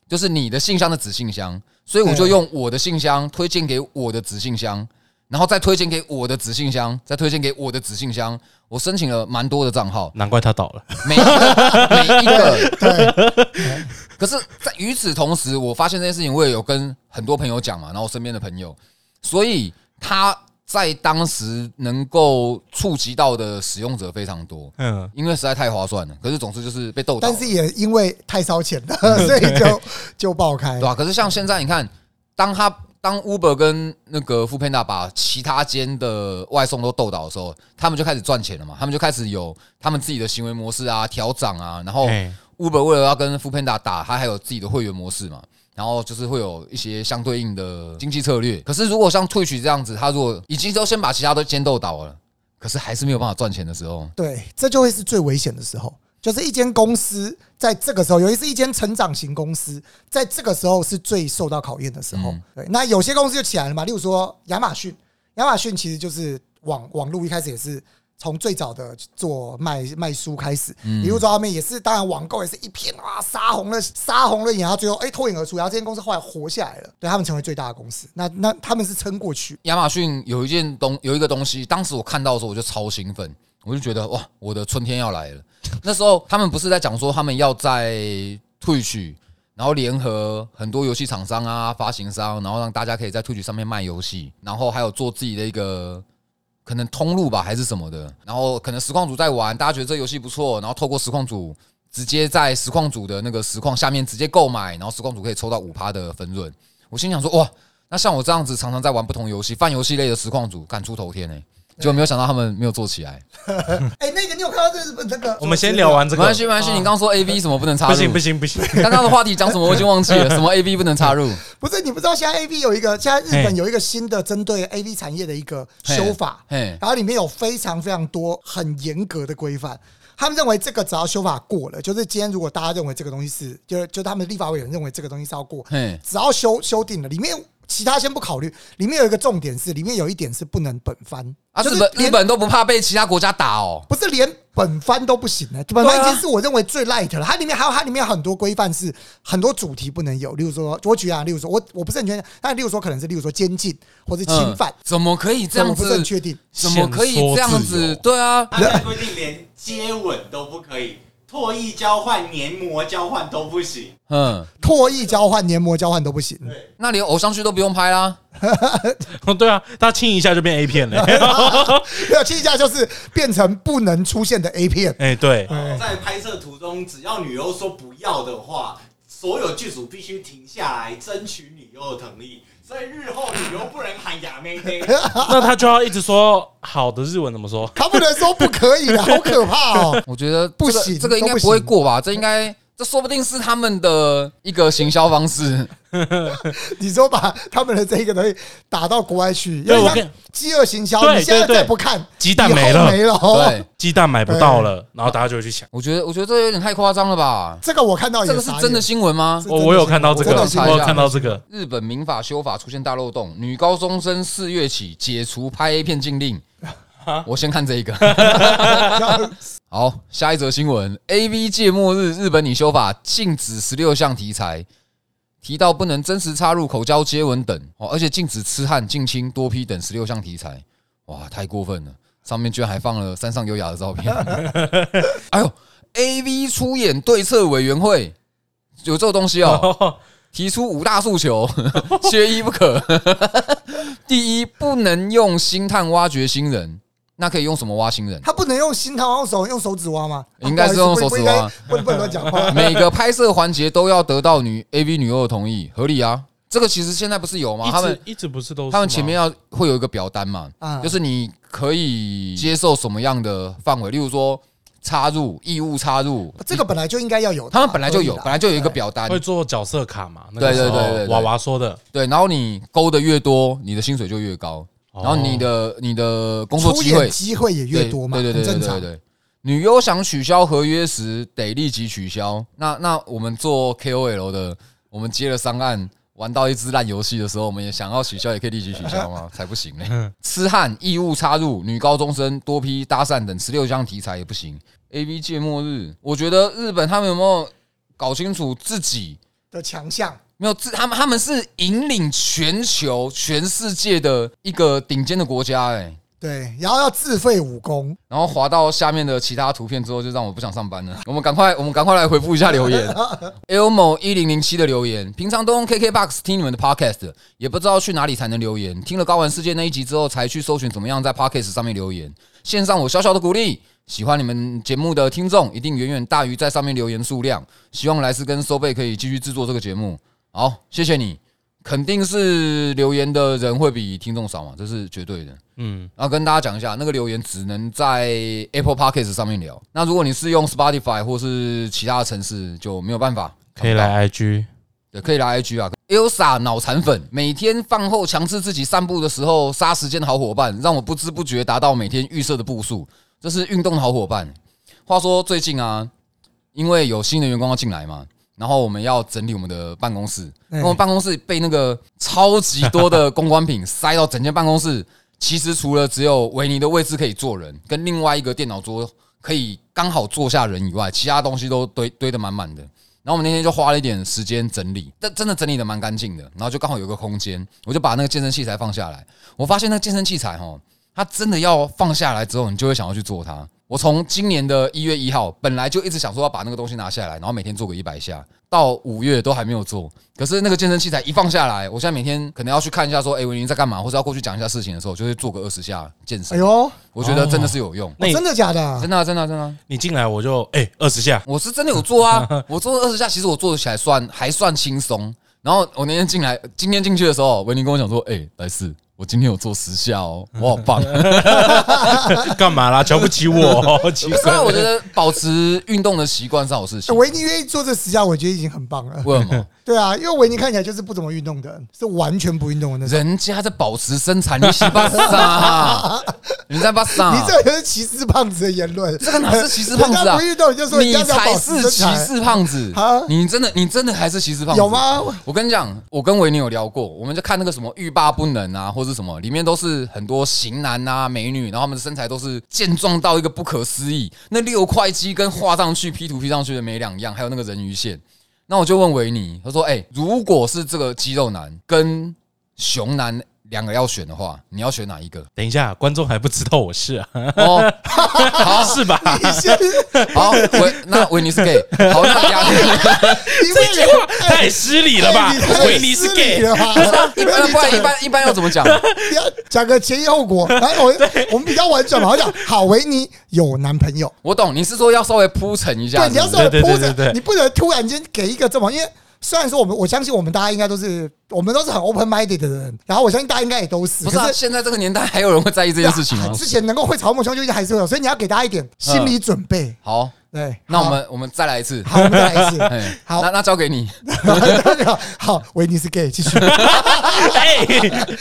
S1: 就是你的信箱的子信箱，所以我就用我的信箱推荐给我的子信箱，然后再推荐给我的子信箱，再推荐给我的子信箱。我申请了蛮多的账号，
S3: 难怪它倒了。
S1: 每一个 每一个。
S2: 对，
S1: 可是，在与此同时，我发现这件事情，我也有跟很多朋友讲嘛，然后身边的朋友，所以他在当时能够触及到的使用者非常多，
S3: 嗯，
S1: 因为实在太划算了。可是总之就是被斗
S2: 但是也因为太烧钱了，所以就就爆开
S1: 对。吧、可是像现在你看，当他当 Uber 跟那个 f o o Panda 把其他间的外送都斗倒的时候，他们就开始赚钱了嘛，他们就开始有他们自己的行为模式啊、调涨啊，然后
S3: 哎
S1: Uber 为了要跟 f o o Panda 打，他还有自己的会员模式嘛，然后就是会有一些相对应的经济策略。可是如果像 Twitch 这样子，它如果已经都先把其他都先斗倒了，可是还是没有办法赚钱的时候，
S2: 对，这就会是最危险的时候。就是一间公司在这个时候，尤其是一间成长型公司，在这个时候是最受到考验的时候。
S1: 嗯
S2: 对，那有些公司就起来了嘛，例如说亚马逊，亚马逊其实就是网网络一开始也是从最早的做卖卖书开始，
S1: 嗯。
S2: 一路做到后面也是，当然网购也是一片啊杀红了杀红了眼，然后最后哎脱颖而出，然后这间公司后来活下来了，对他们成为最大的公司，那那他们是撑过去，
S1: 亚马逊有一件东有一个东西，当时我看到的时候我就超兴奋，我就觉得哇，我的春天要来了。那时候他们不是在讲说他们要在退取，然后联合很多游戏厂商啊、发行商，然后让大家可以在退取上面卖游戏，然后还有做自己的一个可能通路吧，还是什么的。然后可能实况组在玩，大家觉得这游戏不错，然后透过实况组直接在实况组的那个实况下面直接购买，然后实况组可以抽到五趴的分润。我心想说哇。那像我这样子常常在玩不同游戏、泛游戏类的实况组，敢出头天呢、结果没有想到他们没有做起来。
S2: 哎，那个你有看到这日本那个？
S3: 我们先聊完这个
S1: 没关，系，没关系。你刚刚说 A V 什么不能插入？
S3: 不行不行不行，
S1: 刚刚的话题讲什么我已经忘记了，什么 A V 不能插入？
S2: 不是你不知道现在 A V 有一个，现在日本有一个新的针对 A V 产业的一个修法，然后里面有非常非常多很严格的规范。他们认为这个只要修法过了，就是今天如果大家认为这个东西是，就是就他们立法委员认为这个东西是要过，只要修修订了，里面其他先不考虑，里面有一个重点是，里面有一点是不能本番
S1: 啊，
S2: 就是
S1: 日本日本都不怕被其他国家打哦。
S2: 不是连本番都不行的，本番
S1: 对啊
S2: 已经是我认为最 light 的了。它里面还有它里面有很多规范是很多主题不能有，例如说，我举啊，例如说我我不是很确定，但例如说可能是例如说监禁或者侵犯，
S1: 嗯怎么可以这样
S2: 我不是很
S1: 子？
S2: 确定。
S1: 怎么可以这样？子对啊，
S4: 他们规定连接吻都不可以，唾液交换、黏膜交换都不行。
S1: 嗯，
S2: 唾液交换、黏膜交换都不行。
S1: 对那连偶像剧都不用拍啦。
S3: 哦 对啊，他亲一下就变 A 片了，
S2: 没有，亲一下就是变成不能出现的 A 片。
S3: 哎对，
S4: 在拍摄途中，只要女优说不要的话，所有剧组必须停下来争取女优的同意。所以日后旅游不能喊亚妹妹。
S3: 那他就要一直说好的日文怎么说？
S2: 他不能说不可以的，好可怕哦！
S1: 我觉得这个
S2: 不行
S1: 这个应该
S2: 不
S1: 不会过吧？这应该，这说不定是他们的一个行销方式。
S2: 你说把他们的这个东西打到国外去，因为饥饿行销，
S3: 对
S2: 你现在
S3: 对对
S2: 再不看，
S3: 鸡蛋没了
S2: 没了。哦
S1: 对，
S3: 鸡蛋买不到了，然后大家就会去抢。
S1: 我觉得，我觉得这有点太夸张了吧？
S2: 这个我看到也
S1: 这个是真的新闻吗？
S2: 是
S3: 我我有看到这个，我有看到这个，
S1: 日本民法修法出现大漏洞，女高中生四月起解除拍 A 片禁令。我先看这一个。好，下一则新闻：A V 界末日，日本拟修法禁止十六项题材，提到不能真实插入口交、接吻等哦，而且禁止痴汉、近亲、多批等十六项题材。哇，太过分了！上面居然还放了山上优雅的照片。哎呦，A V 出演对策委员会有这个东西哦。提出五大诉求，缺一不可。第一，不能用星探挖掘新人，那可以用什么挖新人？
S2: 他不能用心汤用手用手指挖吗？
S1: 应该是用手指挖
S2: 啊不好意思不能乱讲话。
S1: 每个拍摄环节都要得到女 AV 女优的同意，合理啊。这个其实现在不是有吗？他们
S3: 一直不是都是
S1: 他们前面要会有一个表单嘛，
S2: 啊
S1: 就是你可以接受什么样的范围，例如说插入异物插入，
S2: 这个本来就应该要有的，
S1: 他们本来就有，本来就有一个表单
S3: 会，做角色卡嘛？
S1: 对对对
S3: 娃娃说的，
S1: 对，然后你勾的越多，你的薪水就越高，然后你的你的工作
S2: 出
S1: 机会
S2: 演机会也越多嘛，
S1: 对对对对
S2: 常。
S1: 对。女优想取消合约时，得立即取消。那那我们做 KOL 的，我们接了商案，玩到一支烂游戏的时候，我们也想要取消，也可以立即取消吗？才不行呢！痴汉、义务插入、女高中生、多批搭讪等十六项题材也不行。A V 界末日，我觉得日本他们有没有搞清楚自己
S2: 的强项，
S1: 没有自他们他们是引领全球、全世界的一个顶尖的国家哎、
S2: 对，然后要自费武功，
S1: 然后滑到下面的其他图片之后，就让我不想上班了。我们赶快，我们赶快来回复一下留言。Elmo 一零零七的留言，平常都用 KKBox 听你们的 Podcast，也不知道去哪里才能留言。听了高玩世界那一集之后，才去搜寻怎么样在 Podcast 上面留言。献上我小小的鼓励，喜欢你们节目的听众一定远远大于在上面留言数量。希望莱斯跟收贝可以继续制作这个节目。好，谢谢你。肯定是留言的人会比听众少嘛，这是绝对的。
S3: 嗯，
S1: 然后跟大家讲一下，那个留言只能在 Apple Podcast 上面聊。那如果你是用 Spotify 或是其他的城市，就没有办法。
S3: 可以来 IG，
S1: 对，可以来 IG 啊。Elsa 脑残粉，每天饭后强制自己散步的时候杀时间的好伙伴，让我不知不觉达到每天预设的步数。这是运动的好伙伴。话说最近啊，因为有新的员工要进来嘛，然后我们要整理我们的办公室，我们办公室被那个超级多的公关品塞到整间办公室。其实除了只有维尼的位置可以坐人，跟另外一个电脑桌可以刚好坐下人以外，其他东西都堆堆得满满的。然后我们那天就花了一点时间整理，但真的整理的蛮干净的。然后就刚好有个空间，我就把那个健身器材放下来。我发现那个健身器材哦，它真的要放下来之后，你就会想要去做它。我从今年的一月一号，本来就一直想说要把那个东西拿下来，然后每天做个一百下，到五月都还没有做。可是那个健身器材一放下来，我现在每天可能要去看一下，说，哎，维尼在干嘛，或者要过去讲一下事情的时候，就会做个二十下健身。
S2: 哎呦，
S1: 我觉得真的是有用，
S2: 真的假的？
S1: 真的啊、真的啊、真的啊、
S3: 你进来我就哎二十下，
S1: 我是真的有做啊，我做二十下，其实我做起来算还算轻松。然然后我那天进来，今天进去的时候，维尼跟我讲说：“哎、莱斯，我今天有做时效哦，我好棒。”
S3: 干嘛啦？瞧不起我？奇怪
S1: 虽然我觉得保持运动的习惯是好事情，
S2: 维尼愿意做这时效，我觉得已经很棒了。
S1: 为什么？
S2: 对啊，因为维尼看起来就是不怎么运动的，是完全不运动的那种。
S1: 人家在保持身材，你洗巴啥？你在巴啥？
S2: 你这个是歧视胖子的言论。
S1: 这个哪是歧视胖子啊
S2: 人家不运动你就说
S1: 你才是歧视胖子
S2: 啊！
S1: 你真的，你真的还是歧视胖子？
S2: 有？吗？
S1: 我跟你讲，我跟维尼有聊过，我们就看那个什么欲罢不能啊，或是什么，里面都是很多型男啊、美女，然后他们的身材都是健壮到一个不可思议，那六块肌跟画上去 P 图 P 上去的没两样，还有那个人鱼线。那我就问维尼，他说：“哎、如果是这个肌肉男跟熊男两个要选的话，你要选哪一个
S3: 等一下，观众还不知道我是啊，？”
S1: 哦，好，
S3: 是吧？
S1: 好，维那维尼是 gay，好，那亚
S3: 这句话太失礼了吧
S2: 太？
S3: 维尼是 gay，
S2: 了吧？
S1: 一般不然一般一般要怎么讲？
S2: 讲个前因后果，然后我我们比较婉转嘛，我讲好，维尼有男朋友，
S1: 我懂，你是说要稍微铺陈一下
S2: 对，你要稍微铺陈你不能突然间给一个这么，因为虽然说我们我相信我们大家应该都是我们都是很 open minded 的人，然后我相信大家应该也都是，
S1: 不是。现在这个年代还有人会在意这件事情吗？
S2: 之前能够会草木兄弟还是会有，所以你要给大家一点心理准备。
S1: 好，
S2: 对，
S1: 那我们我们再来一次。
S2: 好，我们再来一次。
S1: 哎，
S2: 好
S1: 那那交给你。
S2: 好，维尼是 gay，继续。
S3: 哎，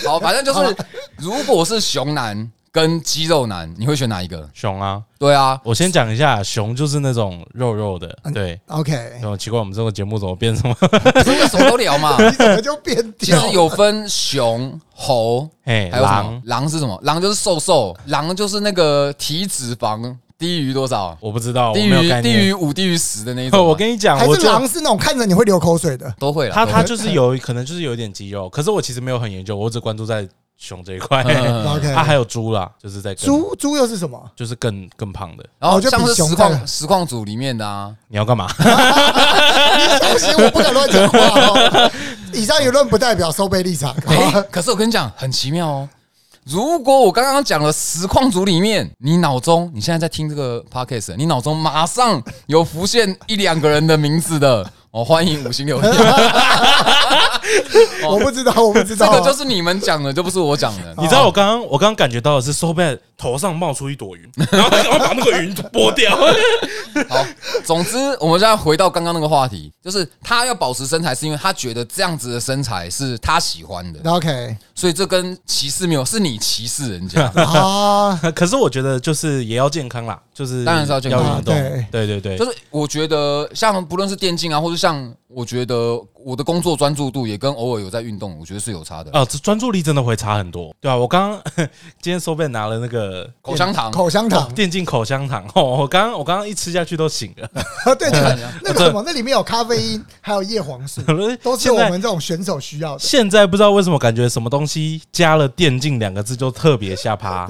S1: 好，反正就是，如果是熊男跟肌肉男，你会选哪一个？
S3: 熊啊！
S1: 对啊，
S3: 我先讲一下，熊就是那种肉肉的，对。
S2: OK，
S3: 哦，奇怪，我们这个节目怎么变成？
S1: 不是什么都聊嘛。
S2: 你怎么就变掉？
S1: 其实有分熊、猴，
S3: 哎，
S1: 还有
S3: 狼，？
S1: 狼是什么？狼就是瘦瘦，狼就是那个体脂肪低于多少？
S3: 我不知道，我
S1: 低
S3: 没有概
S1: 于低于
S3: 念。
S1: 五、低于十的那一种嘛。
S3: 我跟你讲，
S2: 还是狼是那种看着你会流口水的？
S1: 都会了。
S3: 他
S1: 都会
S3: 他就是有可能就是有一点肌肉，可是我其实没有很研究，我只关注在熊这一块。他还有猪啦，就是在更
S2: 猪猪又是什么？
S3: 就是更更胖的。
S1: 然后
S2: 哦就比
S1: 像是实况实况组里面的啊，
S3: 你要干嘛？
S2: 你小心，我不敢乱讲话哦。以上言论不代表收贝立场。
S1: 哎，可是我跟你讲，很奇妙哦。如果我刚刚讲了实况组里面，你脑中你现在在听这个 podcast，你脑中马上有浮现一两个人的名字的，哦，欢迎五星留言。
S2: 我不知道，我不知道
S1: 这
S2: 道。
S1: 个就是你们讲的，就不是我讲的。
S3: 你知道我刚刚我刚刚感觉到的是 so bad 头上冒出一朵云，然后他赶快把那个云拨掉。
S1: 好，总之我们现在回到刚刚那个话题，就是他要保持身材，是因为他觉得这样子的身材是他喜欢的
S2: ，OK
S1: 所以这跟歧视没有，是你歧视人家。
S2: 啊，
S3: 可是我觉得就是也要健康啦，就是
S1: 当然是要健康
S3: 运动。
S2: 对
S3: 对对对
S1: 就，是我觉得像不论是电竞啊，或者像我觉得我的工作专注度也跟偶尔有在运动，我觉得是有差的。
S3: 啊，这专注力真的会差很多。对啊，我刚刚 今天 so bad 拿了那个
S1: 口香糖，
S2: 口香糖，
S3: 电竞口香糖，哦，我刚刚我刚刚一吃下去都醒了。
S2: 对对，那个什么，那里面有咖啡因，还有叶黄素，都是我们这种选手需要的。
S3: 现在不知道为什么感觉什么东西加了“电竞”两个字就特别下趴，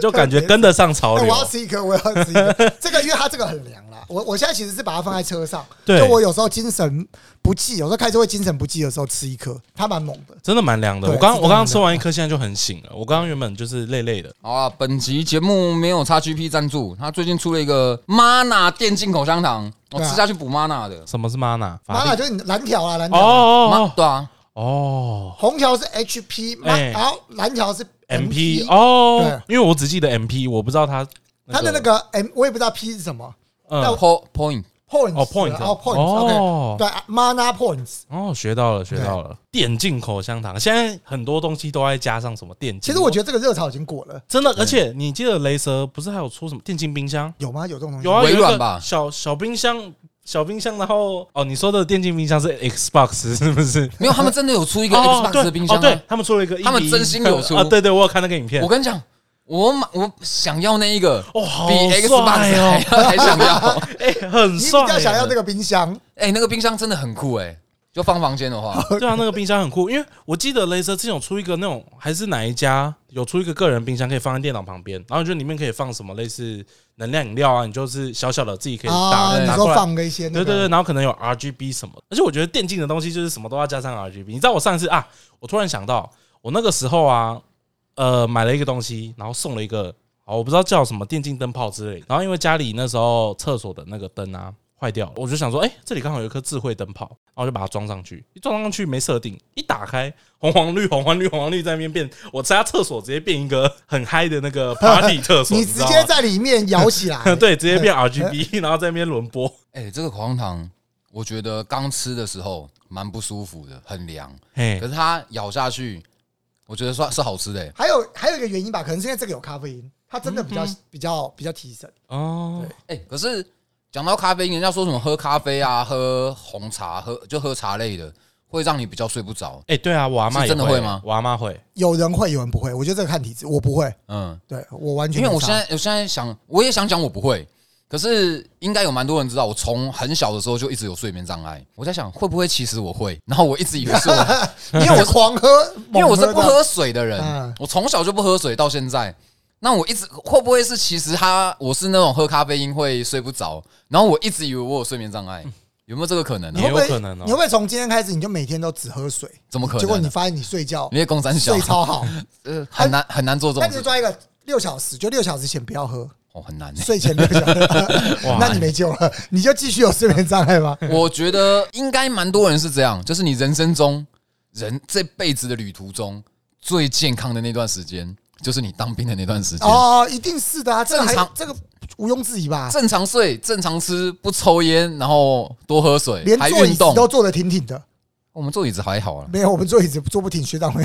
S3: 就感觉跟得上潮
S2: 哎，
S3: 流
S2: 我。要吃一颗，我要吃一颗。这个因为它这个很凉啦，我我现在其实是把它放在车上，
S3: 对
S2: 就我有时候精神不济，有时候开车会精神不济的时候吃一颗，它蛮猛的。
S3: 真的蛮凉的，
S2: 对
S3: 我刚我刚刚吃完一颗，现在就很醒了。我刚刚原本就是累累的，
S1: 好啊，本集节目没有 XGP 赞助，他最近出了一个 Mana 电竞口香糖，我
S2: 对啊。
S1: 吃下去补 Mana 的。
S3: 什么是 mana？
S2: 麻辣就是你蓝条啊，蓝
S3: 哦
S2: 条，
S3: 哦
S1: 对啊，
S3: 哦。哦
S2: 红条是 HP，
S3: 哎。
S2: 然后蓝条是
S3: ，MP。哦，因为我只记得 MP，我不知道它
S2: 它的那个 M 我也不知道 P 是什么。
S3: 嗯。
S1: Po point，
S2: ，points
S3: 哦 points
S2: 哦 points，OK，
S3: 哦
S2: 对，mana points。
S3: 哦，学到了学到了，电竞口香糖，现在很多东西都在加上什么电竞。
S2: 其实我觉得这个热潮已经过了，
S3: 真的，而且你记得雷蛇不是还有出什么电竞冰箱？
S2: 有吗？有这种东西？
S3: 有啊，有一个
S1: 微软吧
S3: 小小冰箱，小冰箱，然后哦，你说的电竞冰箱是 Xbox 是不是？
S1: 没有，他们真的有出一个
S3: 哦
S1: Xbox 的冰箱
S3: 对哦，
S1: 啊
S3: 对。他们出了一个1比1，
S1: 他们真心有出
S3: 啊，对对，我有看那个影片
S1: 我，跟你讲，我买我想要那一个，
S3: 哦，好
S1: 比 Xbox
S3: 帅
S1: 还
S3: 哦，
S1: 要 还想要。
S3: 哎，很
S2: 你比
S3: 帅，
S2: 较想要这个冰箱，
S1: 哎，那个冰箱真的很酷哎，就放房间的话，
S3: 对啊，那个冰箱很酷，因为我记得雷蛇之前有出一个那种，还是哪一家有出一个个人冰箱，可以放在电脑旁边，然后就里面可以放什么类似能量饮料啊，你就是小小的自己可以打
S2: 啊，你
S3: 拿过来。
S2: 放个一些那个，
S3: 对对对，然后可能有 RGB 什么的，而且我觉得电竞的东西就是什么都要加上 RGB。你知道我上一次啊，我突然想到，我那个时候啊，呃，买了一个东西，然后送了一个哦，我不知道叫什么电竞灯泡之类，然后因为家里那时候厕所的那个灯啊，坏掉了，我就想说，哎、这里刚好有一颗智慧灯泡，然后就把它装上去，一装上去没设定，一打开红黄绿红黄绿红黄绿在那边变，我家厕所直接变一个很嗨的那个 party 厕所，
S2: 你直接在里面摇起来，
S3: 对，直接变 RGB，然后在那边轮播，
S1: 哎、这个口香糖，我觉得刚吃的时候蛮不舒服的，很凉。
S3: 嘿。
S1: 可，是它咬下去，我觉得算是好吃的、欸。
S2: 还有还有一个原因吧，可能是因为这个有咖啡因，它真的比较
S3: 嗯
S2: 比较比较提神。
S3: 哦，
S1: 哎、可是讲到咖啡因，人家说什么喝咖啡啊、喝红茶、喝就喝茶类的，会让你比较睡不着。
S3: 哎、对啊，我阿妈也
S1: 真的会吗
S3: 我阿妈会，
S2: 有人会，有人不会。我觉得这个看体质，我不会，
S1: 嗯，
S2: 对我完全
S1: 因为我现在我现在想，我也想讲我不会，可是应该有蛮多人知道，我从很小的时候就一直有睡眠障碍。我在想会不会其实我会，然后我一直以为是我，因为我是
S2: 狂喝，
S1: 因为我是不喝水的人
S2: 嗯，
S1: 我从小就不喝水到现在。那我一直会不会是其实他我是那种喝咖啡因会睡不着，然后我一直以为我有睡眠障碍，有没有这个可能？呢、
S3: 也
S2: 你会不会
S3: 有可能哦。
S2: 你会不会从今天开始你就每天都只喝水？
S1: 怎么可能？
S2: 结果你发现你睡觉
S1: 因为公三小。
S2: 睡超好，
S1: 呃很难很难做这
S2: 那
S1: 种事，
S2: 你就抓一个六小时，就六小时前不要喝，
S1: 哦很难欸。
S2: 睡前六小时，那你没救了，你就继续有睡眠障碍吗？
S1: 我觉得应该蛮多人是这样，就是你人生中人这辈子的旅途中最健康的那段时间，就是你当兵的那段时间。
S2: 哦，一定是的啊，
S1: 正常
S2: 这个毋庸置疑吧？
S1: 正常睡、正常吃，不抽烟，然后多喝水，
S2: 连坐椅子。都坐得挺挺的，
S1: 我们坐椅子还好啊，
S2: 没有我们坐椅子坐不挺，学长会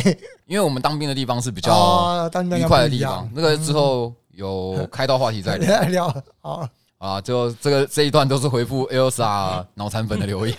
S1: 因为我们当兵的地方是比较愉快的地方。那个之后有开到话题再 聊
S2: 好，
S1: 啊，就这个这一段都是回复 Elsa 脑残粉的留言，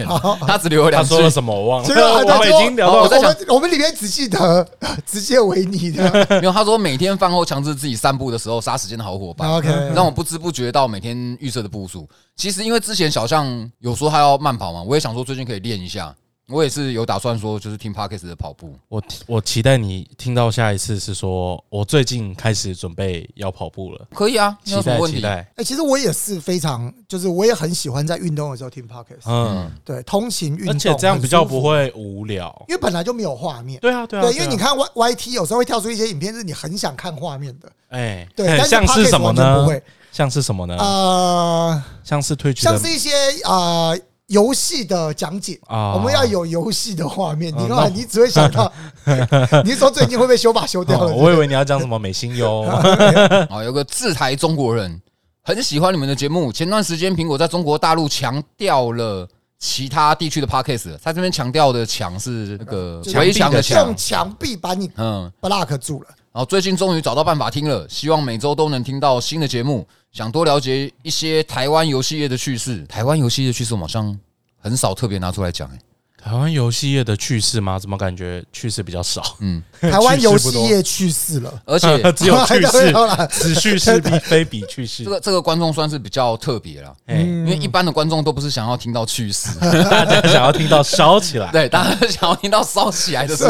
S1: 他只留了两句
S3: 他说。了什么我忘了，
S2: 这个
S3: 我们已经聊到
S1: 哦我在想
S2: 我们我们里面只记得直接维尼的
S1: 没有，他说每天饭后强制自己散步的时候杀时间的好伙伴。
S2: ，OK，
S1: 让我不知不觉到每天预设的步数。其实因为之前小象有说他要慢跑嘛，我也想说最近可以练一下。我也是有打算说，就是听 Parkes 的跑步。
S3: 我我期待你听到下一次是说，我最近开始准备要跑步了，
S1: 可以啊，没
S3: 期
S1: 有什么问题。
S3: 待期待，
S2: 哎，其实我也是非常，就是我也很喜欢在运动的时候听 podcast，
S3: 嗯，
S2: 对，通勤运动，
S3: 而且这样比较不会无聊。
S2: 因为本来就没有画面。
S3: 对啊，对啊，
S2: 对，因为你看 Y Y T 有时候会跳出一些影片，是你很想看画面的，
S3: 哎，
S2: 对，但是
S3: 哎像是
S2: podcast
S3: 什么呢？
S2: 完全不会，
S3: 像是什么呢？
S2: 呃，
S3: 像是推举
S2: 像是一些呃游戏的讲解，
S3: 啊
S2: 我们要有游戏的画面。你
S3: 哦
S2: 看，你只会想到，你是说最近会被修把修掉了？
S3: 哦我以为你要讲什么美心优，
S1: 啊，有个自台中国人很喜欢你们的节目。前段时间苹果在中国大陆强调了其他地区的 Parkes，他这边强调的墙是那个围墙的墙
S2: 用。墙壁把你
S1: 嗯
S2: ，block 住了。
S1: 然后最近终于找到办法听了，希望每周都能听到新的节目，想多了解一些台湾游戏业的趣事。台湾游戏业的趣事，我好像很少特别拿出来讲、欸。
S3: 台湾游戏业的趣事吗？怎么感觉趣事比较少？
S1: 嗯，
S2: 台湾游戏业去世了，
S1: 而且
S3: 只有趣
S2: 没
S3: 事
S2: 有啦，
S3: 此趣事必非彼趣事
S1: 这。个这个观众算是比较特别了，
S3: 嗯，
S1: 因为一般的观众都不是想要听到趣事，
S3: 大家想要听到烧起来，
S1: 对，大家想要听到烧起来的事。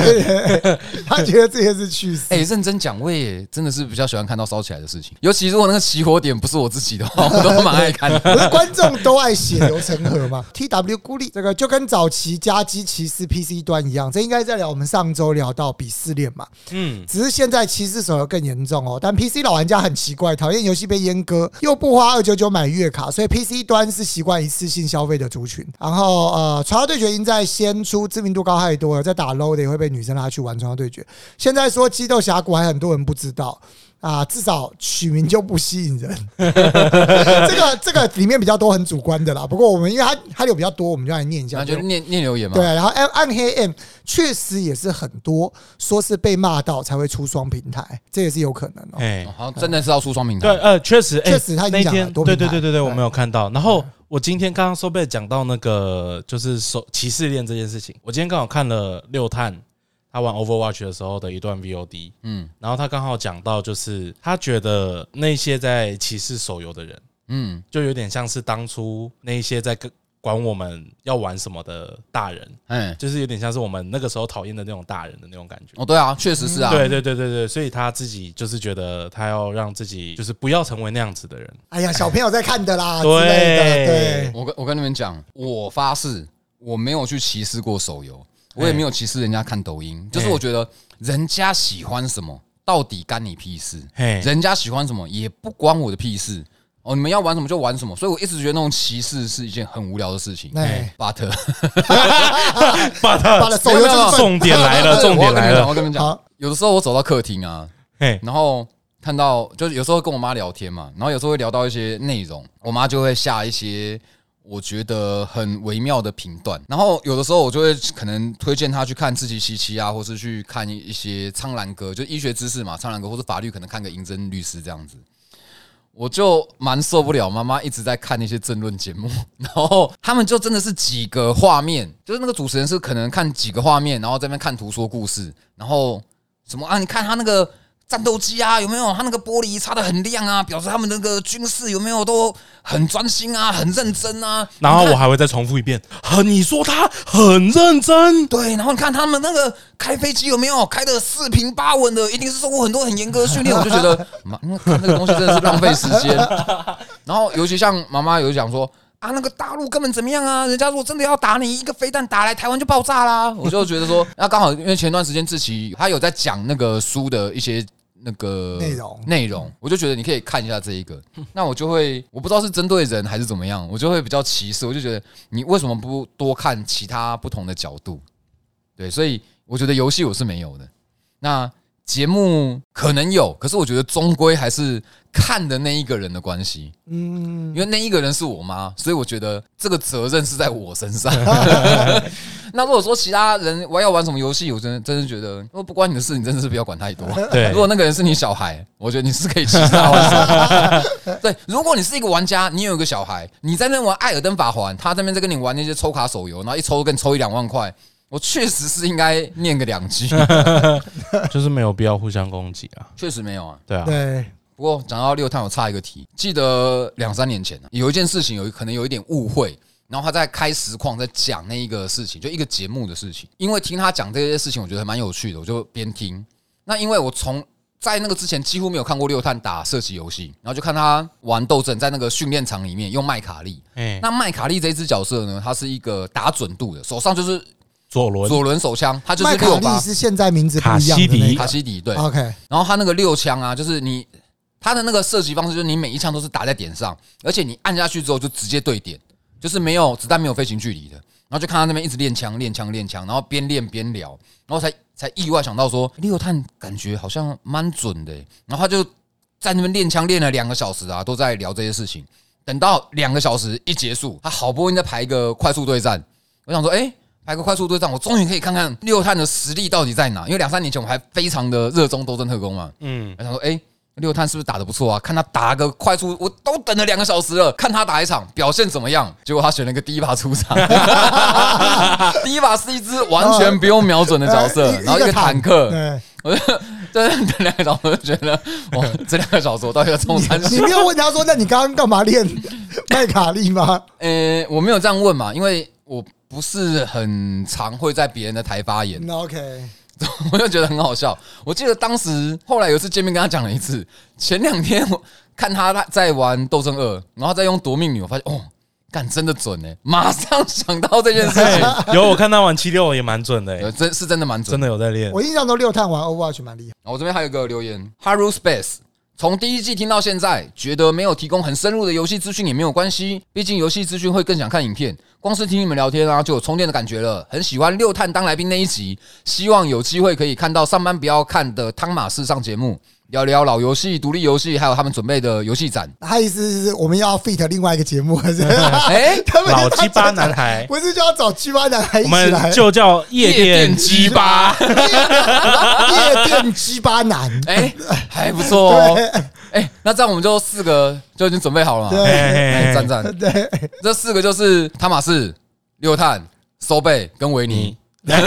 S2: 他觉得这些是去世。
S1: 哎、认真讲，我也真的是比较喜欢看到烧起来的事情，尤其如果那个起火点不是我自己的话，我都蛮爱看的。
S2: 不是观众都爱血流成河嘛？T W 孤立这个就跟早期加基骑士 PC 端一样，这应该在聊我们上周聊到鄙视链嘛。
S3: 嗯，
S2: 只是现在骑士手游更严重哦。但 PC 老玩家很奇怪，讨厌游戏被阉割，又不花二九九买月卡，所以 PC 端是习惯一次性消费的族群。然后呃，传说对决已经在先出，知名度高太多了，在打 low 的也会被女生拉去玩传说对决。现在说激斗峡谷还很多人不知道。啊，至少取名就不吸引人。这个这个里面比较多很主观的啦。不过我们因为它它有比较多，我们就来念一下。
S1: 那就念念留言嘛。
S2: 对，然后暗暗黑 M 确实也是很多，说是被骂到才会出双平台，这也是有可能哦。
S3: 哎
S1: 哦，好像真的是要出双平台。
S3: 对，呃，确实，哎
S2: 确实他已经讲了
S3: 那天，
S2: 多
S3: 对对对对对，我没有看到。然后我今天刚刚说被讲到那个就是手歧视链这件事情，我今天刚好看了六探他玩 Overwatch 的时候的一段 VOD，
S1: 嗯
S3: 然后他刚好讲到，就是他觉得那些在歧视手游的人，
S1: 嗯，
S3: 就有点像是当初那一些在跟管我们要玩什么的大人，
S1: 哎，
S3: 就是有点像是我们那个时候讨厌的那种大人的那种感觉。
S1: 哦，对啊，确实是啊。
S3: 对对对对对，所以他自己就是觉得他要让自己就是不要成为那样子的人。
S2: 哎呀，小朋友在看的啦 之
S3: 对
S2: 对。
S1: 我跟我跟你们讲，我发誓，我没有去歧视过手游，我也没有歧视人家看抖音。就是我觉得人家喜欢什么，到底干你屁事？
S3: 嘿，
S1: 人家喜欢什么也不关我的屁事。哦，你们要玩什么就玩什么，所以我一直觉得那种歧视是一件很无聊的事情。
S2: 哎
S1: ，but
S3: 把
S2: 把了
S3: 它
S2: 手游就是笨
S3: 重点来了，重点来了我。
S1: 跟你们讲，有的时候我走到客厅啊，
S3: 嘿，
S1: 然后看到就是有时候跟我妈聊天嘛，然后有时候会聊到一些内容，我妈就会下一些我觉得很微妙的评断，然后有的时候我就会可能推荐他去看《自欺七七》啊，或是去看一些苍兰哥，就医学知识嘛，苍兰哥或是法律，可能看个银针律师这样子。我就蛮受不了，妈妈一直在看那些政论节目，然后他们就真的是几个画面，就是那个主持人是可能看几个画面，然后在那边看图说故事，然后什么啊？你看他那个战斗机啊，有没有？他那个玻璃擦的很亮啊，表示他们那个军事有没有都很专心啊，很认真啊。
S3: 然后我还会再重复一遍，呵你说他很认真，
S1: 对，然后你看他们那个开飞机有没有开的四平八稳的，一定是受过很多很严格的训练。我就觉得，妈，那个东西真的是浪费时间。然后尤其像妈妈有讲说。啊，那个大陆根本怎么样啊？人家如果真的要打你，一个飞弹打来，台湾就爆炸啦！我就觉得说，那刚好因为前段时间志奇他有在讲那个书的一些那个
S2: 内容
S1: 内容，我就觉得你可以看一下这一个。那我就会，我不知道是针对人还是怎么样，我就会比较歧视。我就觉得你为什么不多看其他不同的角度？对，所以我觉得游戏我是没有的。那节目可能有，可是我觉得终归还是看的那一个人的关系，
S2: 嗯
S1: 因，为那一个人是我妈，所以我觉得这个责任是在我身上。那如果说其他人我要玩什么游戏，我真的真的觉得，如果不关你的事，你真的是不要管太多。
S3: 对
S1: 如果那个人是你小孩，我觉得你是可以欺负他玩手。对，如果你是一个玩家，你有一个小孩，你在那玩《艾尔登法环》，他在那边在跟你玩那些抽卡手游，然后一抽跟你抽一两万块，我确实是应该念个两句，
S3: 就是没有必要互相攻击啊。
S1: 确实没有啊。
S3: 对啊，
S2: 对，
S1: 不过讲到六探，我差一个题，记得两三年前啊有一件事情有可能有一点误会，然后他在开实况在讲那一个事情，就一个节目的事情。因为听他讲这些事情，我觉得蛮有趣的，我就边听。那因为我从在那个之前几乎没有看过六探打射击游戏，然后就看他玩斗阵，在那个训练场里面用麦卡利。
S3: 哎，
S1: 那麦卡利这一只角色呢，他是一个打准度的，手上就是
S3: 左轮
S1: 左轮手枪，他就是六把
S2: 利是现在名字不一样的
S3: 卡西迪。
S1: 卡西迪，对
S2: ，OK，
S1: 然后他那个六枪啊，就是你他的那个射击方式，就是你每一枪都是打在点上，而且你按下去之后就直接对点，就是没有子弹没有飞行距离的。然后就看他那边一直练枪、练枪、练枪，然后边练边聊，然后才才意外想到说，六探感觉好像蛮准的欸。然后他就在那边练枪练了两个小时啊，都在聊这些事情。等到两个小时一结束，他好不容易再排一个快速对战，我想说，哎、排个快速对战，我终于可以看看六探的实力到底在哪。因为两三年前我还非常的热衷斗争特工嘛，
S3: 嗯，
S1: 我想说，哎、六探是不是打的不错啊？看他打个快速，我都等了两个小时了，看他打一场表现怎么样。结果他选了个第一把出场，第一把是一只完全不用瞄准的 角色，
S2: 呃
S1: 然后一个坦克，
S2: 对，
S1: 我就真的等两个小时，我就觉得哇，这两个小时我到底要冲三
S2: 你
S1: 小？
S2: 没有问他说，那你刚刚干嘛练麦卡利吗？
S1: 呃，我没有这样问嘛，因为我不是很常会在别人的台发言
S2: ，OK，
S1: 我就觉得很好笑。我记得当时后来有一次见面跟他讲了一次，前两天我看他在玩《斗争二》，然后再用夺命女，我发现哦，干真的准呢，马上想到这件事情，
S3: 哎有我看他玩七六也蛮准的，哎
S1: 呃，真是真的蛮准
S3: 真。的有在练。
S2: 我印象中六探玩 Overwatch 蛮厉害。
S1: 我这边还有一个留言，Haru Space。从第一季听到现在，觉得没有提供很深入的游戏资讯也没有关系，毕竟游戏资讯会更想看影片。光是听你们聊天啊，就有充电的感觉了。很喜欢六探当来宾那一集，希望有机会可以看到上班不要看的汤马士上节目，聊聊老游戏、独立游戏，还有他们准备的游戏展。
S2: 他意思是我们要 fit 另外一个节目，还是
S1: 哎、
S2: 他们
S3: 老鸡巴男孩，
S2: 不是就要找鸡巴男孩一
S3: 我
S2: 起来
S3: 们就叫夜店鸡巴。
S2: 夜店鸡巴男？
S1: 哎、还不错哦。
S2: 对
S1: 哎、那这样我们就四个就已经准备好了嘛？
S2: 对
S1: 哎，赞赞。
S2: 对，
S1: 这四个就是汤马士、六探、收贝跟维尼，
S3: 哎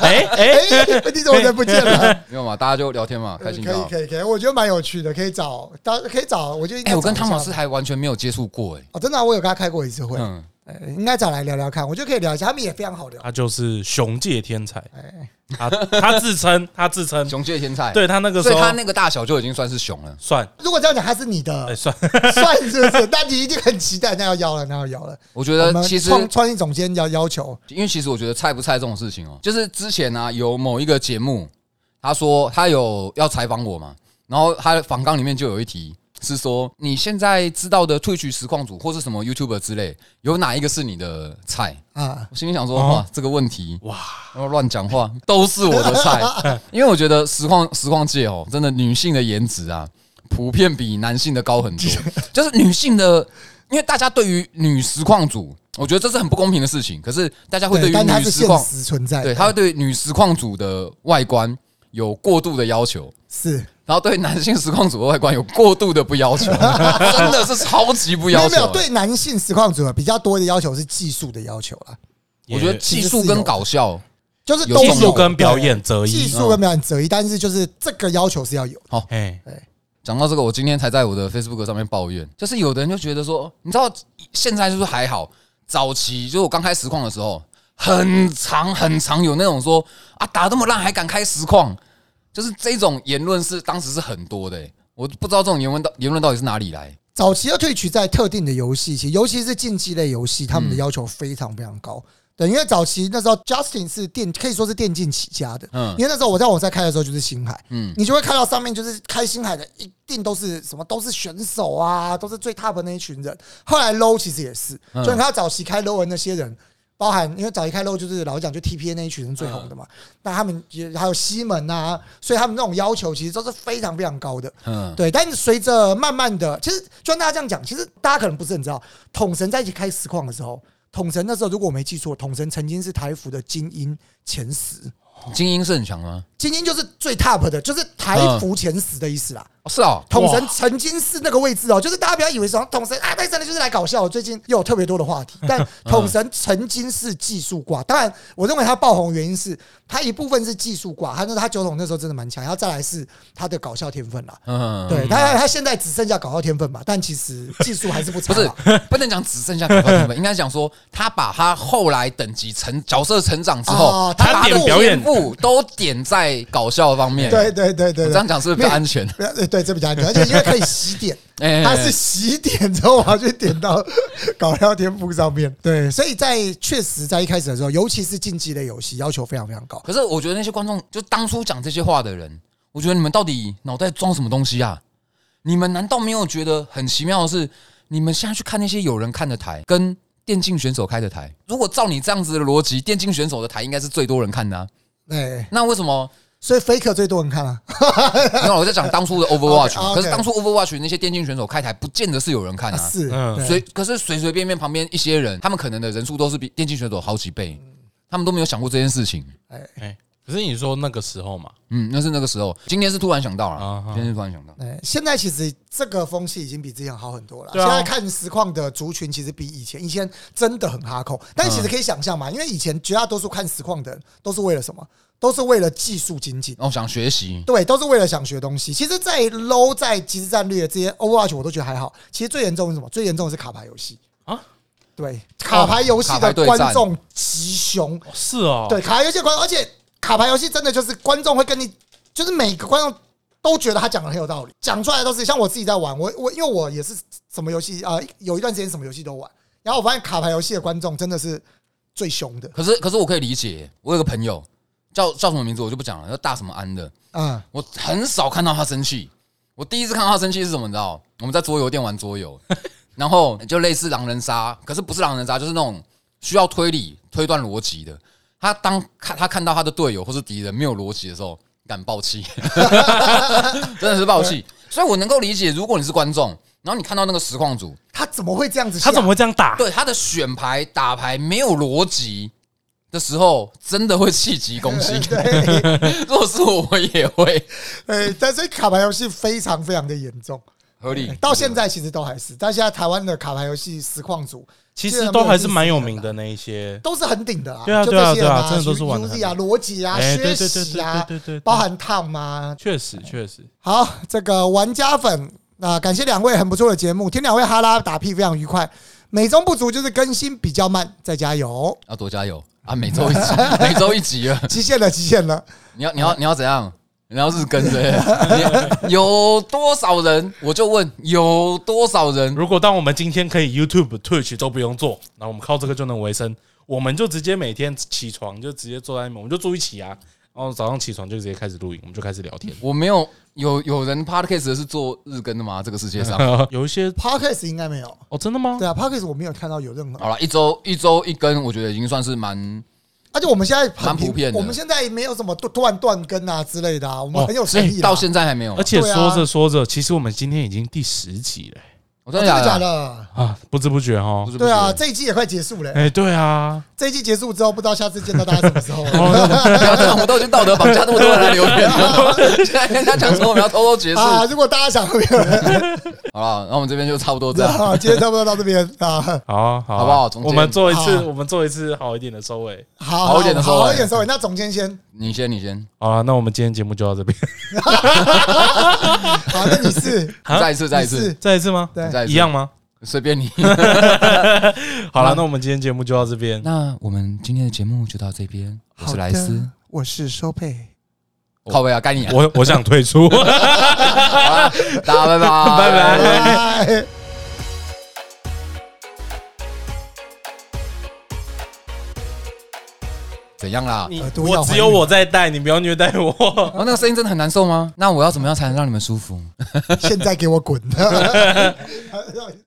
S3: 哎，
S2: 哎，你怎么人不见了？
S1: 没有嘛？大家就聊天嘛，开
S2: 可以
S1: 心。
S2: 可以可以，我觉得蛮有趣的，可以找，大家可以找，我觉得应该
S1: 哎，我跟汤老师还完全没有接触过，哎，
S2: 哦，真的，我有跟他开过一次会，
S1: 嗯，
S2: 哎应该找来聊聊看，我觉得可以聊一下，他们也非常好聊。
S3: 他就是雄界天才，
S2: 哎，
S3: 他他自称他自称，
S1: 雄界天才，，
S3: 对他那个时候
S1: 所以他那个大小就已经算是熊了。
S3: 算
S2: 如果这样讲，他是你的
S3: 哎，算，
S2: 算是不是？那你一定很期待，那要邀了，那要邀了。
S1: 我觉
S2: 我们
S1: 得其实，
S2: 创创意总监要要求，
S1: 因为其实我觉得菜不菜这种事情哦，就是之前呢有某一个节目，他说他有要采访我嘛，然后他的访纲里面就有一题是说你现在知道的退取实况组或是什么 YouTuber 之类，有哪一个是你的菜？
S2: 啊，
S1: 我心里想说，
S3: 哦
S1: 哇，这个问题
S3: 哇，
S1: 然后乱讲话都是我的菜，因为我觉得实况实况界哦，真的女性的颜值啊，普遍比男性的高很多。就是女性的，因为大家对于女实况组，我觉得这是很不公平的事情。可是大家会对于女实况，
S2: 实存在，
S1: 对，他会对女实况组的外观有过度的要求。
S2: 是。
S1: 然后对男性实况组的外观有过度的不要求，真的是超级不要求。
S2: 没有没有对男性实况组比较多的要求是技术的要求啦，
S1: 我觉得技术跟搞笑，
S2: 就是
S3: 技术跟表演择
S2: 一。技
S3: 一，
S2: 术跟表演择一，但是就是这个要求是要有的。
S3: 哎，
S1: 讲到这个，我今天才在我的 Facebook 上面抱怨，就是有的人就觉得说，你知道现在就是还好，早期就是我刚开实况的时候，很长很长有那种说啊打这么烂还敢开实况，就是这种言论是当时是很多的、欸，我不知道这种言论到言论到底是哪里来。
S2: 早期的退取在特定的游戏，其实尤其是竞技类游戏，他们的要求非常非常高。对，因为早期那时候 Justin 是电可以说是电竞起家的，
S1: 嗯。
S2: 因为那时候我在我在开的时候就是星海，
S1: 嗯，
S2: 你就会看到上面就是开星海的，一定都是什么都是选手啊，都是最 top 的那一群人。后来 low 其实也是，
S1: 嗯。
S2: 就你看到早期开 low 的那些人，包含因为早期开 low 就是老实讲就 TPA 那一群人最红的嘛，那他们也还有西门啊，所以他们那种要求其实都是非常非常高的。
S1: 嗯，
S2: 对，但是随着慢慢的，其实就像大家这样讲，其实大家可能不是很知道，统神在一起开实况的时候，统神那时候如果我没记错，统神曾经是台服的精英前十，
S1: 精英是很强吗？
S2: 精英就是最 top 的，就是台服前十的意思啦。
S1: 哦，是哦，
S2: 统神曾经是那个位置哦，就是大家不要以为说统神啊，那真的就是来搞笑。最近又有特别多的话题，但 统神曾经是技术挂。当然，我认为他爆红的原因是他一部分是技术挂，他说他九筒那时候真的蛮强，然后再来是他的搞笑天分啦。
S1: 嗯，
S2: 对，他他现在只剩下搞笑天分嘛，但其实技术还是不差
S1: 不是。不能讲只剩下搞笑天分，应该讲说他把他后来等级成角色成长之后
S2: 哦，
S1: 他把他的
S3: 点表演
S1: 都点在搞笑方面。
S2: 对对对对
S1: 这样，讲是不是比较安全？
S2: 对对，这比较安全，而且因为可以洗点，
S1: 哎
S2: 它是洗点之后，我要去点到搞笑天赋上面。对，所以在确实在一开始的时候，尤其是竞技类游戏，要求非常非常高。
S1: 可是我觉得那些观众，就当初讲这些话的人，我觉得你们到底脑袋装什么东西啊？你们难道没有觉得很奇妙的是，你们现在去看那些有人看的台，跟电竞选手开的台，如果照你这样子的逻辑，电竞选手的台应该是最多人看的、啊，
S2: 对，
S1: 那为什么？
S2: 所以 Faker 最多人看啊。
S1: 没有，我在讲当初的
S2: Overwatch，OK，OK
S1: 可是当初 Overwatch 那些电竞选手开台，不见得是有人看啊。
S2: 是，
S1: 随可是随随便便旁边一些人，他们可能的人数都是比电竞选手好几倍，他们都没有想过这件事情。
S3: 哎，可是你说那个时候嘛，
S1: 嗯，那是那个时候，今天是突然想到了
S3: 啊，
S1: 今天是突然想到。
S2: 对，现在其实这个风气已经比之前好很多了。
S3: 对啊
S2: 现在看实况的族群其实比以前，以前真的很哈扣，但其实可以想象嘛，因为以前绝大多数看实况的人都是为了什么？都是为了技术精进。
S1: 哦想学习，
S2: 对，都是为了想学东西。其实，在 low 在即时战略这些 Overwatch 我都觉得还好。其实最严重是什么？最严重的是卡牌游戏
S3: 啊。
S2: 对，卡牌游戏
S1: 卡牌
S2: 的
S1: 对战
S2: 观众极凶。
S3: 哦是哦，
S2: 对，卡牌游戏的观众，而且卡牌游戏真的就是观众会跟你，就是每个观众都觉得他讲的很有道理，讲出来都是像我自己在玩，我我因为我也是什么游戏啊、呃有一段时间什么游戏都玩，然后我发现卡牌游戏的观众真的是最凶的。
S1: 可是可是我可以理解，我有个朋友叫叫什么名字我就不讲了，叫大什么安的，
S2: 嗯，
S1: 我很少看到他生气。我第一次看到他生气是什么？你知道？我们在桌游店玩桌游，然后就类似狼人杀，可是不是狼人杀，就是那种需要推理、推断逻辑的。他当看他看到他的队友或是敌人没有逻辑的时候，敢爆气，真的是爆气。所以我能够理解，如果你是观众，然后你看到那个实况组，
S2: 他怎么会这样子？
S3: 他怎么会这样打？
S1: 对他的选牌打牌没有逻辑的时候，真的会气急攻心。
S2: 对，
S1: 如果是我，我也会
S2: 呃，但是卡牌游戏非常非常的严重，
S1: 合理。
S2: 到现在其实都还是，但现在台湾的卡牌游戏实况组
S3: 其实都还是蛮有名的那一些。
S2: 都是很顶的啊，
S3: 对啊
S2: 就
S3: 对啊对啊真的都是玩得
S2: U
S3: 很
S2: Z 啊、逻辑啊、
S3: 哎，
S2: 学习啊
S3: 对，对对，
S2: 包含 Tom 啊，
S3: 确实确实，
S2: 好，这个玩家粉啊、感谢两位很不错的节目，听两位哈拉打屁非常愉快。美中不足就是更新比较慢，再加油，
S1: 要多加油啊！每周一集，每周一集啊。
S2: 极限了，极限了。
S1: 你要你要你要怎样？你要日更对不对？你有多少人？我就问有多少人？
S3: 如果当我们今天可以 YouTube、Twitch 都不用做，那我们靠这个就能维生，我们就直接每天起床就直接坐在那边，我们就住一起啊然后早上起床就直接开始录影，我们就开始聊天。
S1: 我没有有有人 podcast 是做日更的吗？这个世界上，
S3: 有一些
S2: Podcast 应该没有，
S3: 哦，真的吗？
S2: 对啊，Podcast 我没有看到有任何，
S1: 好了，一周一周一更，我觉得已经算是蛮
S2: 而且我们现在很
S1: 蛮普遍的
S2: 我们现在没有什么突突然断更啊之类的啊，我们
S3: 哦
S2: 很有诚意啦
S1: 到现在还没有
S3: 而。且
S2: 对啊
S3: 说着说着，其实我们今天已经第十集了
S2: 我真的假
S1: 的假的？
S2: 的？
S3: 啊，不知不觉哦
S1: 不。是
S2: 对啊，这一季也快结束了、
S3: 哎，对啊，
S2: 这一季结束之后，不知道下次见到大家什么时候。
S1: 不要这样，我们都已经道德绑架那么多人来留言了，现在跟人家讲说我们要偷偷结束。
S2: 啊，如果大家想会有人，
S1: 好了，那我们这边就差不多这样。
S2: 啊，今天差不多到这边啊，
S3: 好啊，好啊
S1: 好不好总监
S3: 我们做一次，
S2: 好
S3: 我们做一次好一点的收尾。
S2: 好
S1: 好一点的收尾
S2: 好一点收尾。那总监先，
S1: 你先，你先，
S3: 好了，那我们今天节目就到这边。
S2: 好，那你是
S3: 啊
S1: 再一次，再一次，
S3: 再一次吗？
S2: 对
S1: 再一次
S3: 一样吗？
S1: 随便你。
S3: 好了，那我们今天节目就到这边。
S1: 那我们今天的节目就到这边，我是莱斯，，
S2: 我是收佩，
S1: 靠背啊，该你了。
S3: 我我想退出。
S1: 大家拜拜，
S3: 拜拜
S2: 拜。
S1: 怎样啦？
S3: 我只有我在带，你不要虐待我。
S1: 哦，那个声音真的很难受吗？那我要怎么样才能让你们舒服？
S2: 现在给我滚！